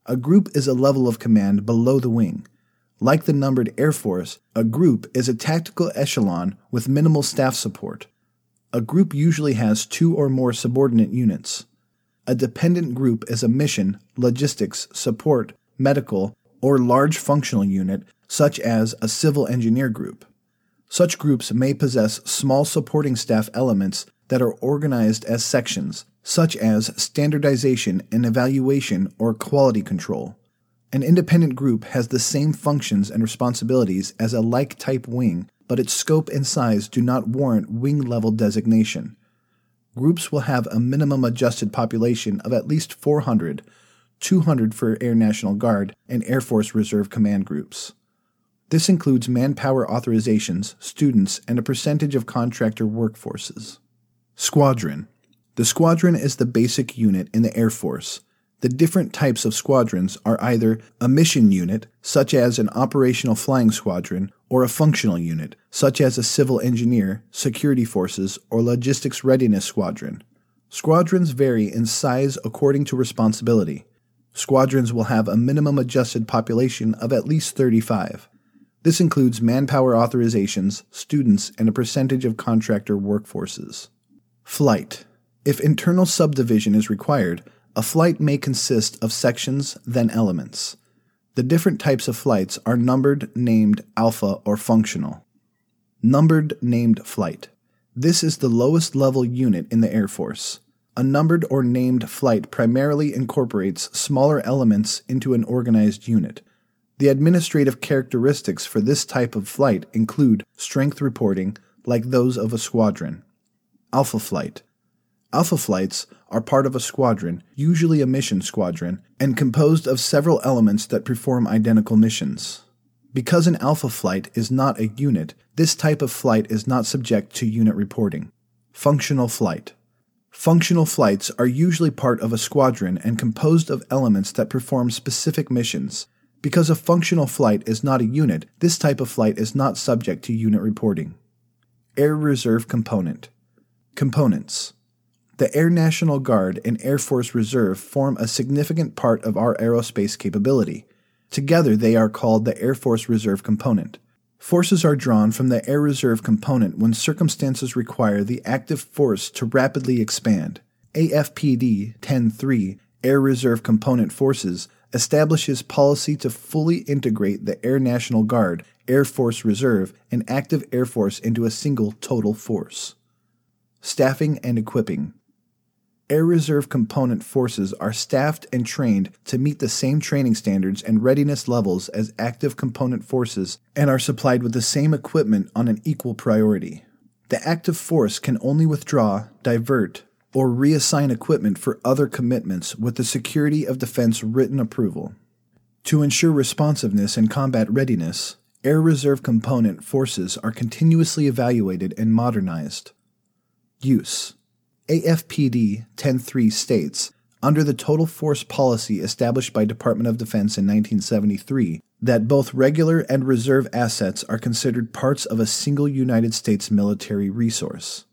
[SPEAKER 1] a group is a level of command below the wing. Like the numbered Air Force, a group is a tactical echelon with minimal staff support. A group usually has two or more subordinate units. A dependent group is a mission, logistics, support, medical, or large functional unit, such as a civil engineer group. Such groups may possess small supporting staff elements that are organized as sections, such as standardization and evaluation or quality control. An independent group has the same functions and responsibilities as a like type wing, but its scope and size do not warrant wing level designation. Groups will have a minimum adjusted population of at least 400, 200 for Air National Guard and Air Force Reserve Command groups. This includes manpower authorizations, students, and a percentage of contractor workforces. Squadron the squadron is the basic unit in the Air Force. The different types of squadrons are either a mission unit, such as an operational flying squadron, or a functional unit, such as a civil engineer, security forces, or logistics readiness squadron. Squadrons vary in size according to responsibility. Squadrons will have a minimum adjusted population of at least 35. This includes manpower authorizations, students, and a percentage of contractor workforces. Flight if internal subdivision is required, a flight may consist of sections, then elements. The different types of flights are numbered, named, alpha, or functional. Numbered named flight. This is the lowest level unit in the Air Force. A numbered or named flight primarily incorporates smaller elements into an organized unit. The administrative characteristics for this type of flight include strength reporting, like those of a squadron. Alpha flight Alpha flights are part of a squadron, usually a mission squadron, and composed of several elements that perform identical missions. Because an alpha flight is not a unit, this type of flight is not subject to unit reporting. Functional flight. Functional flights are usually part of a squadron and composed of elements that perform specific missions. Because a functional flight is not a unit, this type of flight is not subject to unit reporting. Air Reserve Component Components The Air National Guard and Air Force Reserve form a significant part of our aerospace capability. Together, they are called the Air Force Reserve Component. Forces are drawn from the Air Reserve Component when circumstances require the active force to rapidly expand. AFPD 10-3 Air Reserve Component Forces establishes policy to fully integrate the Air National Guard, Air Force Reserve, and active Air Force into a single total force. Staffing and equipping. Air Reserve component forces are staffed and trained to meet the same training standards and readiness levels as active component forces and are supplied with the same equipment on an equal priority. The active force can only withdraw, divert, or reassign equipment for other commitments with the Secretary of Defense written approval. To ensure responsiveness and combat readiness, Air Reserve component forces are continuously evaluated and modernized. Use AFPD 10.3 states, under the total force policy established by Department of Defense in 1973, that both regular and reserve assets are considered parts of a single United States military resource.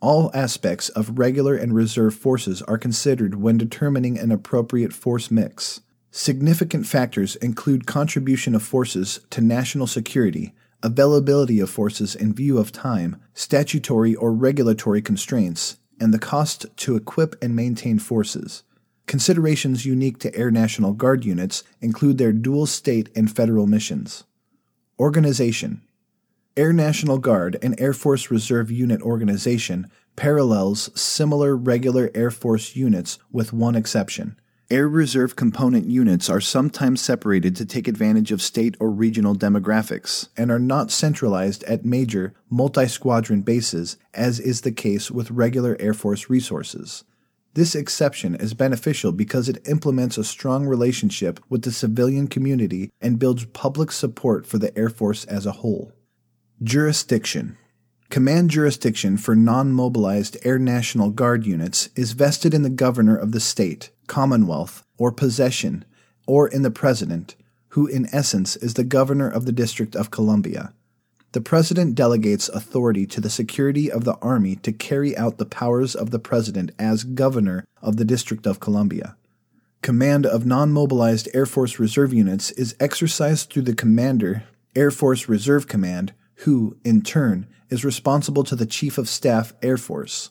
[SPEAKER 1] All aspects of regular and reserve forces are considered when determining an appropriate force mix. Significant factors include contribution of forces to national security, availability of forces in view of time, statutory or regulatory constraints, and the cost to equip and maintain forces. Considerations unique to Air National Guard units include their dual state and federal missions. Organization Air National Guard and Air Force Reserve Unit organization parallels similar regular Air Force units with one exception. Air Reserve component units are sometimes separated to take advantage of state or regional demographics and are not centralized at major multi squadron bases, as is the case with regular Air Force resources. This exception is beneficial because it implements a strong relationship with the civilian community and builds public support for the Air Force as a whole. Jurisdiction Command jurisdiction for non mobilized Air National Guard units is vested in the governor of the state, commonwealth, or possession, or in the president, who in essence is the governor of the District of Columbia. The president delegates authority to the secretary of the army to carry out the powers of the president as governor of the District of Columbia. Command of non mobilized Air Force Reserve units is exercised through the Commander, Air Force Reserve Command, who, in turn, is responsible to the Chief of Staff Air Force.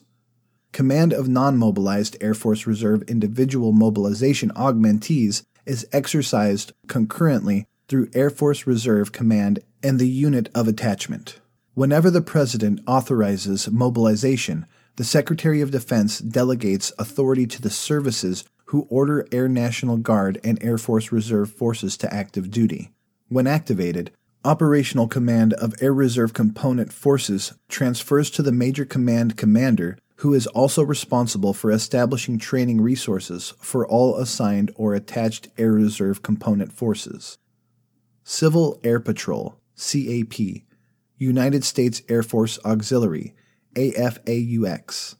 [SPEAKER 1] Command of non mobilized Air Force Reserve individual mobilization augmentees is exercised concurrently through Air Force Reserve Command and the unit of attachment. Whenever the President authorizes mobilization, the Secretary of Defense delegates authority to the services who order Air National Guard and Air Force Reserve forces to active duty. When activated, Operational command of Air Reserve Component Forces transfers to the Major Command Commander, who is also responsible for establishing training resources for all assigned or attached Air Reserve Component Forces. Civil Air Patrol, CAP, United States Air Force Auxiliary, AFAUX.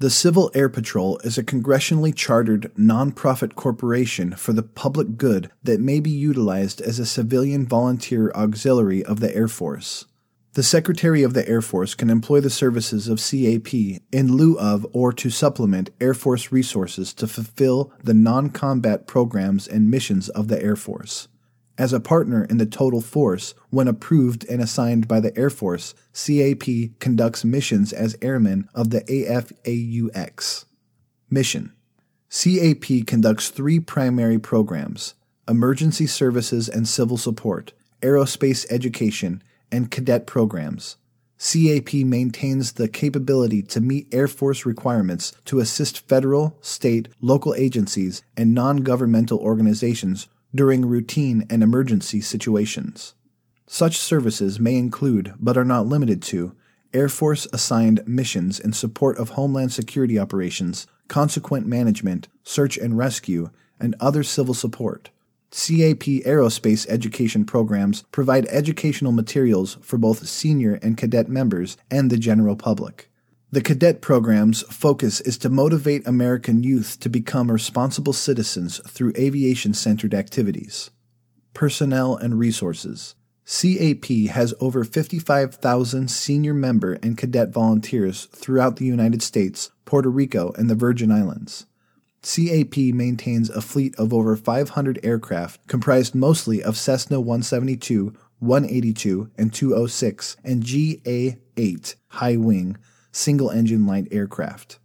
[SPEAKER 1] The Civil Air Patrol is a congressionally chartered nonprofit corporation for the public good that may be utilized as a civilian volunteer auxiliary of the Air Force. The Secretary of the Air Force can employ the services of CAP in lieu of or to supplement Air Force resources to fulfill the non combat programs and missions of the Air Force. As a partner in the total force, when approved and assigned by the Air Force, CAP conducts missions as airmen of the AFAUX. Mission CAP conducts three primary programs emergency services and civil support, aerospace education, and cadet programs. CAP maintains the capability to meet Air Force requirements to assist federal, state, local agencies, and non governmental organizations during routine and emergency situations. Such services may include, but are not limited to, Air Force assigned missions in support of Homeland Security operations, consequence management, search and rescue, and other civil support. CAP aerospace education programs provide educational materials for both senior and cadet members and the general public. The cadet program's focus is to motivate American youth to become responsible citizens through aviation centered activities. Personnel and Resources. CAP has over 55,000 senior member and cadet volunteers throughout the United States, Puerto Rico, and the Virgin Islands. CAP maintains a fleet of over 500 aircraft comprised mostly of Cessna 172, 182, and 206, and GA 8 high wing, single engine light aircraft.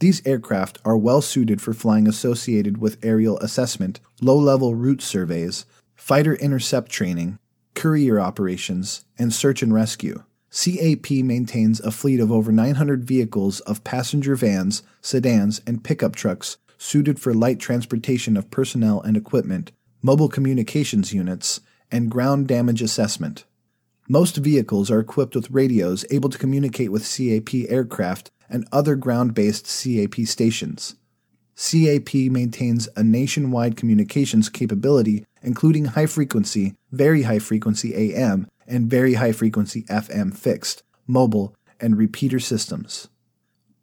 [SPEAKER 1] These aircraft are well suited for flying associated with aerial assessment, low level route surveys, fighter intercept training, courier operations, and search and rescue. CAP maintains a fleet of over 900 vehicles of passenger vans, sedans, and pickup trucks suited for light transportation of personnel and equipment, mobile communications units, and ground damage assessment. Most vehicles are equipped with radios able to communicate with CAP aircraft and other ground based CAP stations. CAP maintains a nationwide communications capability, including high frequency, very high frequency AM, and very high frequency FM fixed, mobile, and repeater systems.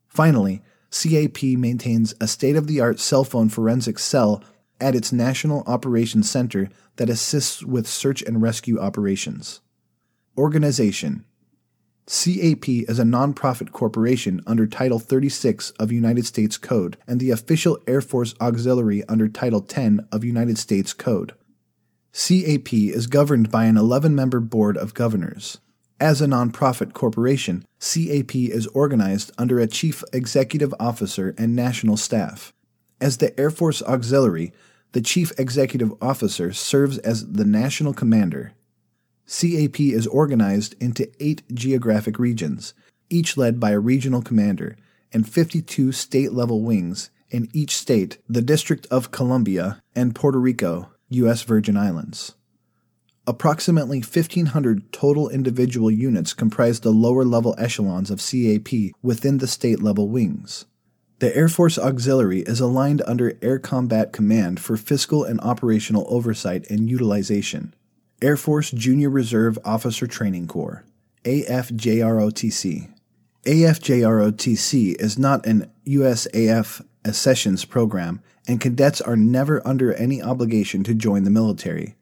[SPEAKER 1] Finally, CAP maintains a state of the art cell phone forensic cell at its National Operations Center that assists with search and rescue operations. Organization CAP is a nonprofit corporation under Title 36 of United States Code and the official Air Force Auxiliary under Title 10 of United States Code. CAP is governed by an 11 member board of governors. As a nonprofit corporation, CAP is organized under a chief executive officer and national staff. As the Air Force Auxiliary, the chief executive officer serves as the national commander. CAP is organized into eight geographic regions, each led by a regional commander, and 52 state level wings in each state, the District of Columbia, and Puerto Rico, U.S. Virgin Islands. Approximately 1,500 total individual units comprise the lower level echelons of CAP within the state level wings. The Air Force Auxiliary is aligned under Air Combat Command for fiscal and operational oversight and utilization. Air Force Junior Reserve Officer Training Corps, AFJROTC. AFJROTC is not an USAF accessions program, and cadets are never under any obligation to join the military.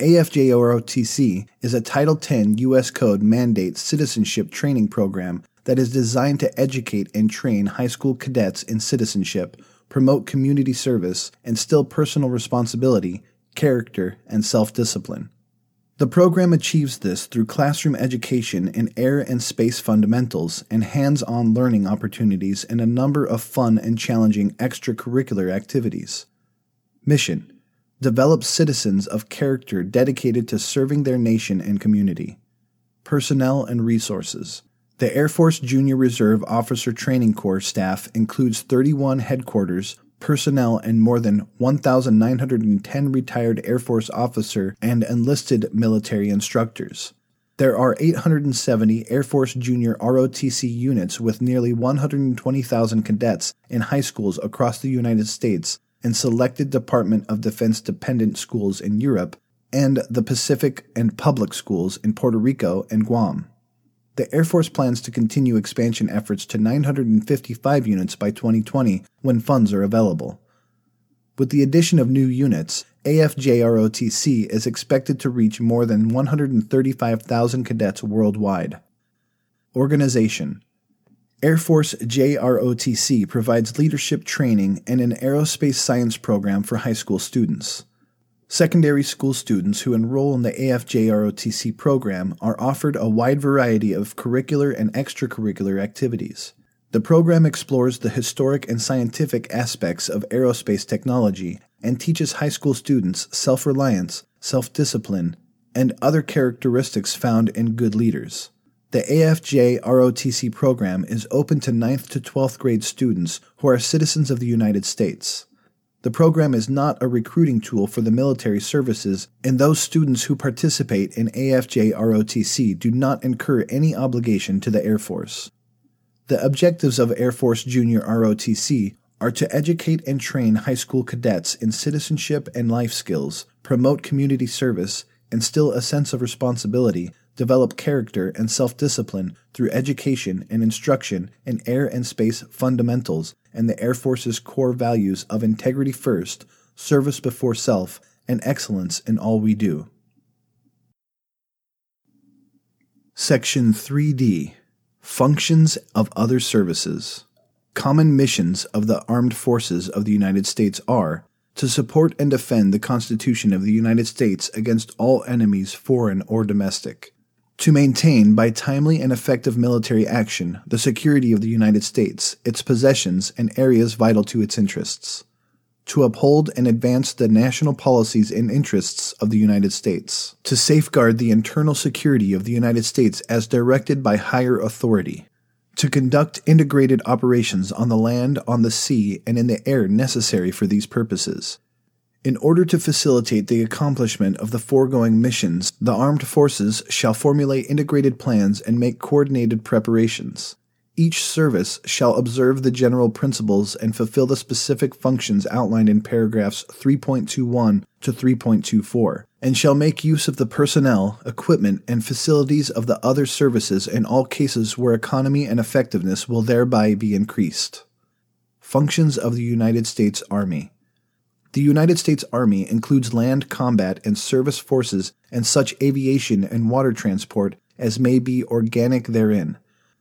[SPEAKER 1] AFJROTC is a Title X U.S. Code mandate citizenship training program that is designed to educate and train high school cadets in citizenship, promote community service, and instill personal responsibility, character, and self discipline. The program achieves this through classroom education in air and space fundamentals and hands on learning opportunities in a number of fun and challenging extracurricular activities. Mission develop citizens of character dedicated to serving their nation and community. Personnel and resources. The Air Force Junior Reserve Officer Training Corps staff includes 31 headquarters, personnel, and more than 1,910 retired Air Force officer and enlisted military instructors. There are 870 Air Force Junior ROTC units with nearly 120,000 cadets in high schools across the United States and selected Department of Defense dependent schools in Europe, and the Pacific and public schools in Puerto Rico and Guam. The Air Force plans to continue expansion efforts to 955 units by 2020 when funds are available. With the addition of new units, AFJROTC is expected to reach more than 135,000 cadets worldwide. Organization Air Force JROTC provides leadership training and an aerospace science program for high school students. Secondary school students who enroll in the AFJROTC program are offered a wide variety of curricular and extracurricular activities. The program explores the historic and scientific aspects of aerospace technology and teaches high school students self reliance, self discipline, and other characteristics found in good leaders. The AFJ ROTC program is open to 9th to 12th grade students who are citizens of the United States. The program is not a recruiting tool for the military services, and those students who participate in AFJ ROTC do not incur any obligation to the Air Force. The objectives of Air Force Junior ROTC are to educate and train high school cadets in citizenship and life skills, promote community service, instill a sense of responsibility, develop character and self discipline through education and instruction in air and space fundamentals and the Air Force's core values of integrity first, service before self, and excellence in all we do. Section 3D Functions of Other Services Common missions of the armed forces of the United States are to support and defend the Constitution of the United States against all enemies, foreign or domestic, to maintain, by timely and effective military action, the security of the United States, its possessions, and areas vital to its interests, to uphold and advance the national policies and interests of the United States, to safeguard the internal security of the United States as directed by higher authority, to conduct integrated operations on the land, on the sea, and in the air necessary for these purposes. In order to facilitate the accomplishment of the foregoing missions, the armed forces shall formulate integrated plans and make coordinated preparations. Each service shall observe the general principles and fulfill the specific functions outlined in paragraphs 3.21 to 3.24, and shall make use of the personnel, equipment, and facilities of the other services in all cases where economy and effectiveness will thereby be increased. Functions of the United States Army. The United States Army includes land combat and service forces and such aviation and water transport as may be organic therein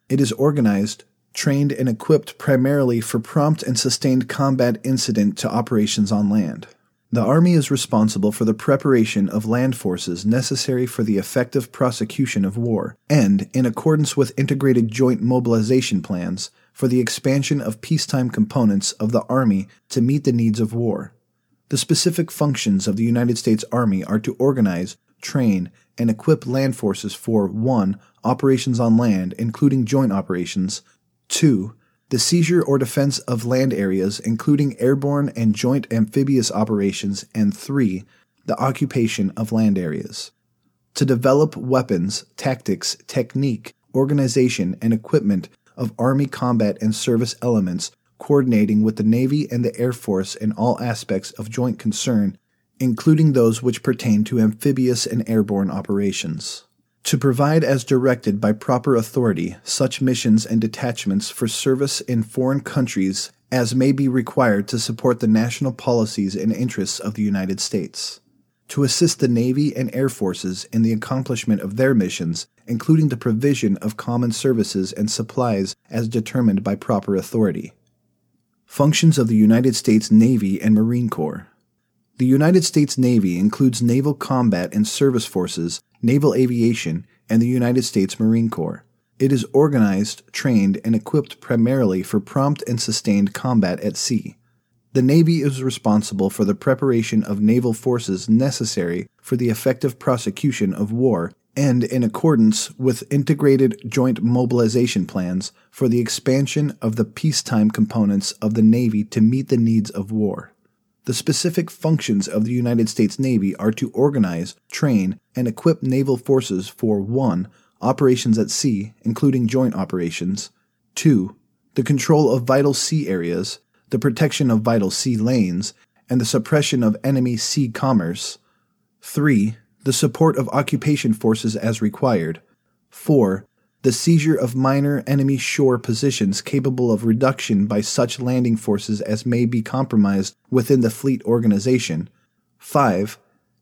[SPEAKER 1] it is organized, trained, and equipped primarily for prompt and sustained combat incident to operations on land. The Army is responsible for the preparation of land forces necessary for the effective prosecution of war, and, in accordance with integrated joint mobilization plans, for the expansion of peacetime components of the Army to meet the needs of war. The specific functions of the United States Army are to organize, train, and equip land forces for 1 operations on land, including joint operations, 2. The seizure or defense of land areas, including airborne and joint amphibious operations, and 3. The occupation of land areas. To develop weapons, tactics, technique, organization, and equipment of Army combat and service elements, coordinating with the Navy and the Air Force in all aspects of joint concern, including those which pertain to amphibious and airborne operations to provide as directed by proper authority such missions and detachments for service in foreign countries as may be required to support the national policies and interests of the United States, to assist the Navy and Air Forces in the accomplishment of their missions, including the provision of common services and supplies as determined by proper authority. Functions of the United States Navy and Marine Corps. The United States Navy includes naval combat and service forces naval aviation, and the United States Marine Corps. It is organized, trained, and equipped primarily for prompt and sustained combat at sea. The Navy is responsible for the preparation of naval forces necessary for the effective prosecution of war and in accordance with integrated joint mobilization plans for the expansion of the peacetime components of the Navy to meet the needs of war. The specific functions of the United States Navy are to organize, train, and equip naval forces for 1. Operations at sea, including joint operations, 2. The control of vital sea areas, the protection of vital sea lanes, and the suppression of enemy sea commerce, 3. The support of occupation forces as required, 4 the seizure of minor enemy shore positions capable of reduction by such landing forces as may be compromised within the fleet organization. 5.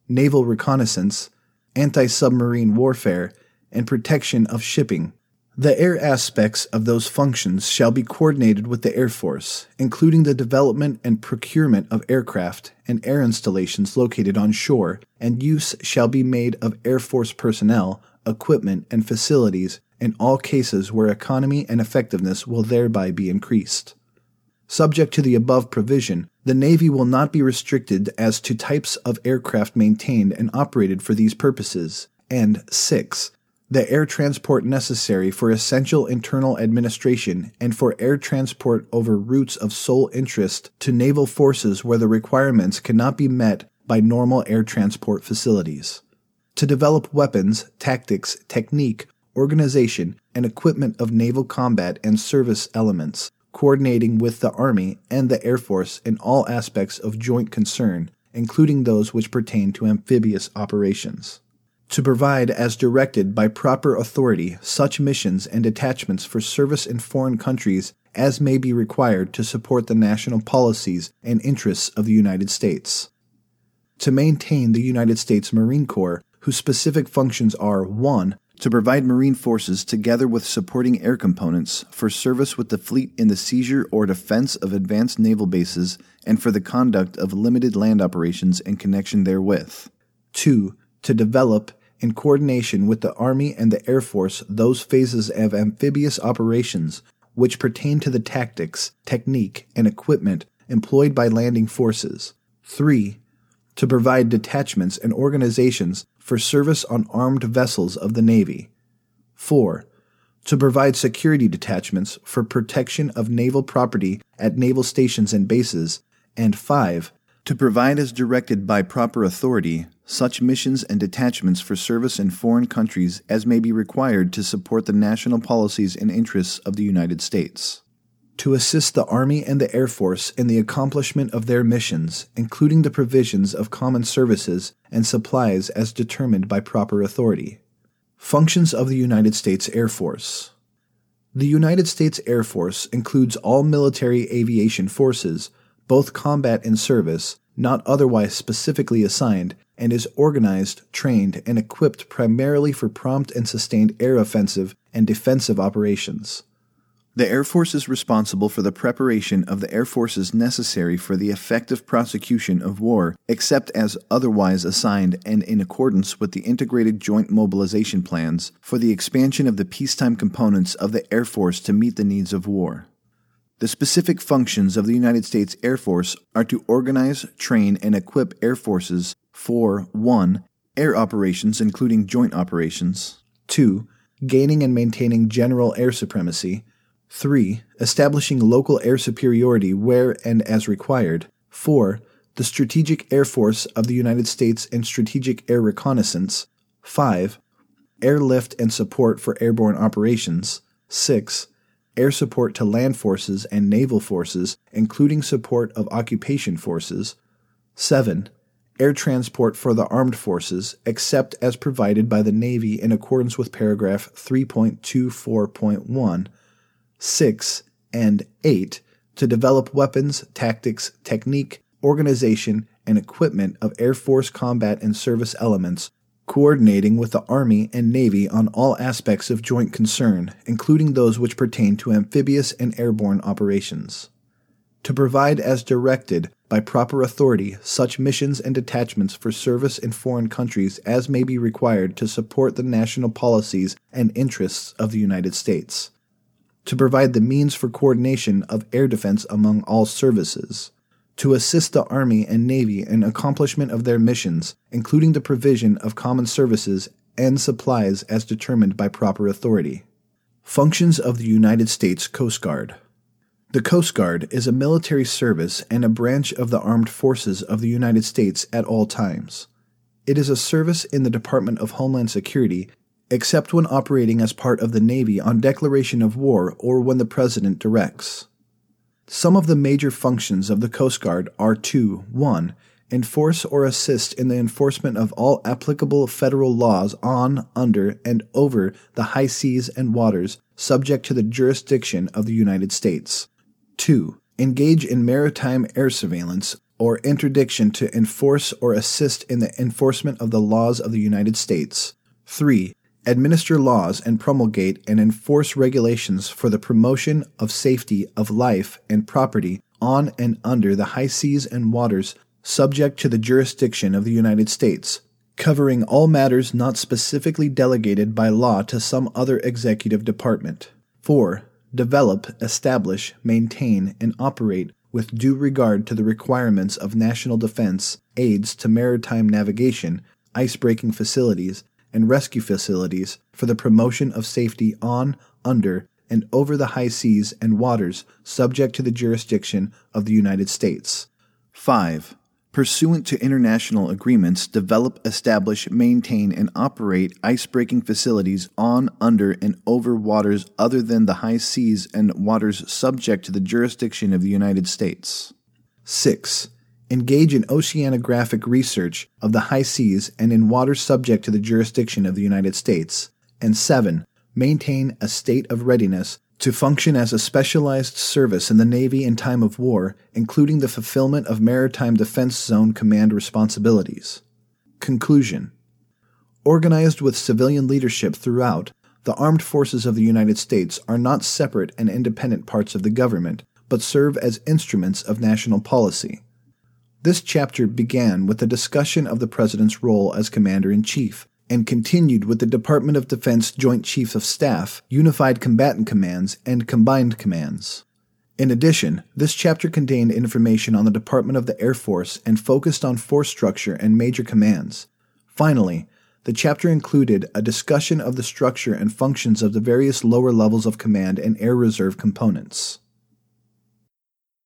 [SPEAKER 1] Naval reconnaissance, anti submarine warfare, and protection of shipping. The air aspects of those functions shall be coordinated with the Air Force, including the development and procurement of aircraft and air installations located on shore, and use shall be made of Air Force personnel, equipment, and facilities in all cases where economy and effectiveness will thereby be increased. Subject to the above provision, the Navy will not be restricted as to types of aircraft maintained and operated for these purposes. And 6. The air transport necessary for essential internal administration and for air transport over routes of sole interest to naval forces where the requirements cannot be met by normal air transport facilities. To develop weapons, tactics, technique, organization, and equipment of naval combat and service elements, coordinating with the Army and the Air Force in all aspects of joint concern, including those which pertain to amphibious operations. To provide, as directed by proper authority, such missions and detachments for service in foreign countries as may be required to support the national policies and interests of the United States. to maintain the United States Marine Corps, whose specific functions are 1 to provide Marine forces together with supporting air components for service with the fleet in the seizure or defense of advanced naval bases and for the conduct of limited land operations in connection therewith. 2. To develop, in coordination with the Army and the Air Force, those phases of amphibious operations which pertain to the tactics, technique, and equipment employed by landing forces. 3. To provide detachments and organizations for service on armed vessels of the Navy. 4. To provide security detachments for protection of naval property at naval stations and bases. And 5. To provide as directed by proper authority such missions and detachments for service in foreign countries as may be required to support the national policies and interests of the United States to assist the Army and the Air Force in the accomplishment of their missions, including the provisions of common services and supplies as determined by proper authority. Functions of the United States Air Force The United States Air Force includes all military aviation forces, both combat and service, not otherwise specifically assigned, and is organized, trained, and equipped primarily for prompt and sustained air offensive and defensive operations. The Air Force is responsible for the preparation of the air forces necessary for the effective prosecution of war, except as otherwise assigned and in accordance with the integrated joint mobilization plans for the expansion of the peacetime components of the Air Force to meet the needs of war. The specific functions of the United States Air Force are to organize, train, and equip air forces for 1. Air operations, including joint operations, 2. Gaining and maintaining general air supremacy, 3. Establishing local air superiority where and as required. 4. The Strategic Air Force of the United States and Strategic Air Reconnaissance. 5. Airlift and support for airborne operations. 6. Air support to land forces and naval forces, including support of occupation forces. 7. Air transport for the armed forces, except as provided by the Navy in accordance with paragraph 3.24.1. 6, and 8 to develop weapons, tactics, technique, organization, and equipment of Air Force combat and service elements, coordinating with the Army and Navy on all aspects of joint concern, including those which pertain to amphibious and airborne operations. To provide as directed by proper authority such missions and detachments for service in foreign countries as may be required to support the national policies and interests of the United States to provide the means for coordination of air defense among all services, to assist the Army and Navy in accomplishment of their missions, including the provision of common services and supplies as determined by proper authority. Functions of the United States Coast Guard The Coast Guard is a military service and a branch of the armed forces of the United States at all times. It is a service in the Department of Homeland Security except when operating as part of the Navy on declaration of war or when the President directs. Some of the major functions of the Coast Guard are to 1. Enforce or assist in the enforcement of all applicable federal laws on, under, and over the high seas and waters subject to the jurisdiction of the United States. 2. Engage in maritime air surveillance or interdiction to enforce or assist in the enforcement of the laws of the United States. 3 administer laws and promulgate and enforce regulations for the promotion of safety of life and property on and under the high seas and waters subject to the jurisdiction of the United States, covering all matters not specifically delegated by law to some other executive department. 4. Develop, establish, maintain, and operate with due regard to the requirements of national defense, aids to maritime navigation, ice-breaking facilities, and rescue facilities for the promotion of safety on, under, and over the high seas and waters subject to the jurisdiction of the United States. 5. Pursuant to international agreements, develop, establish, maintain, and operate ice-breaking facilities on, under, and over waters other than the high seas and waters subject to the jurisdiction of the United States. 6 engage in oceanographic research of the high seas and in waters subject to the jurisdiction of the United States, and 7. Maintain a state of readiness to function as a specialized service in the Navy in time of war, including the fulfillment of Maritime Defense Zone Command responsibilities. Conclusion Organized with civilian leadership throughout, the armed forces of the United States are not separate and independent parts of the government, but serve as instruments of national policy. This chapter began with a discussion of the President's role as Commander in Chief and continued with the Department of Defense Joint Chiefs of Staff, Unified Combatant Commands, and Combined Commands. In addition, this chapter contained information on the Department of the Air Force and focused on force structure and major commands. Finally, the chapter included a discussion of the structure and functions of the various lower levels of command and air reserve components.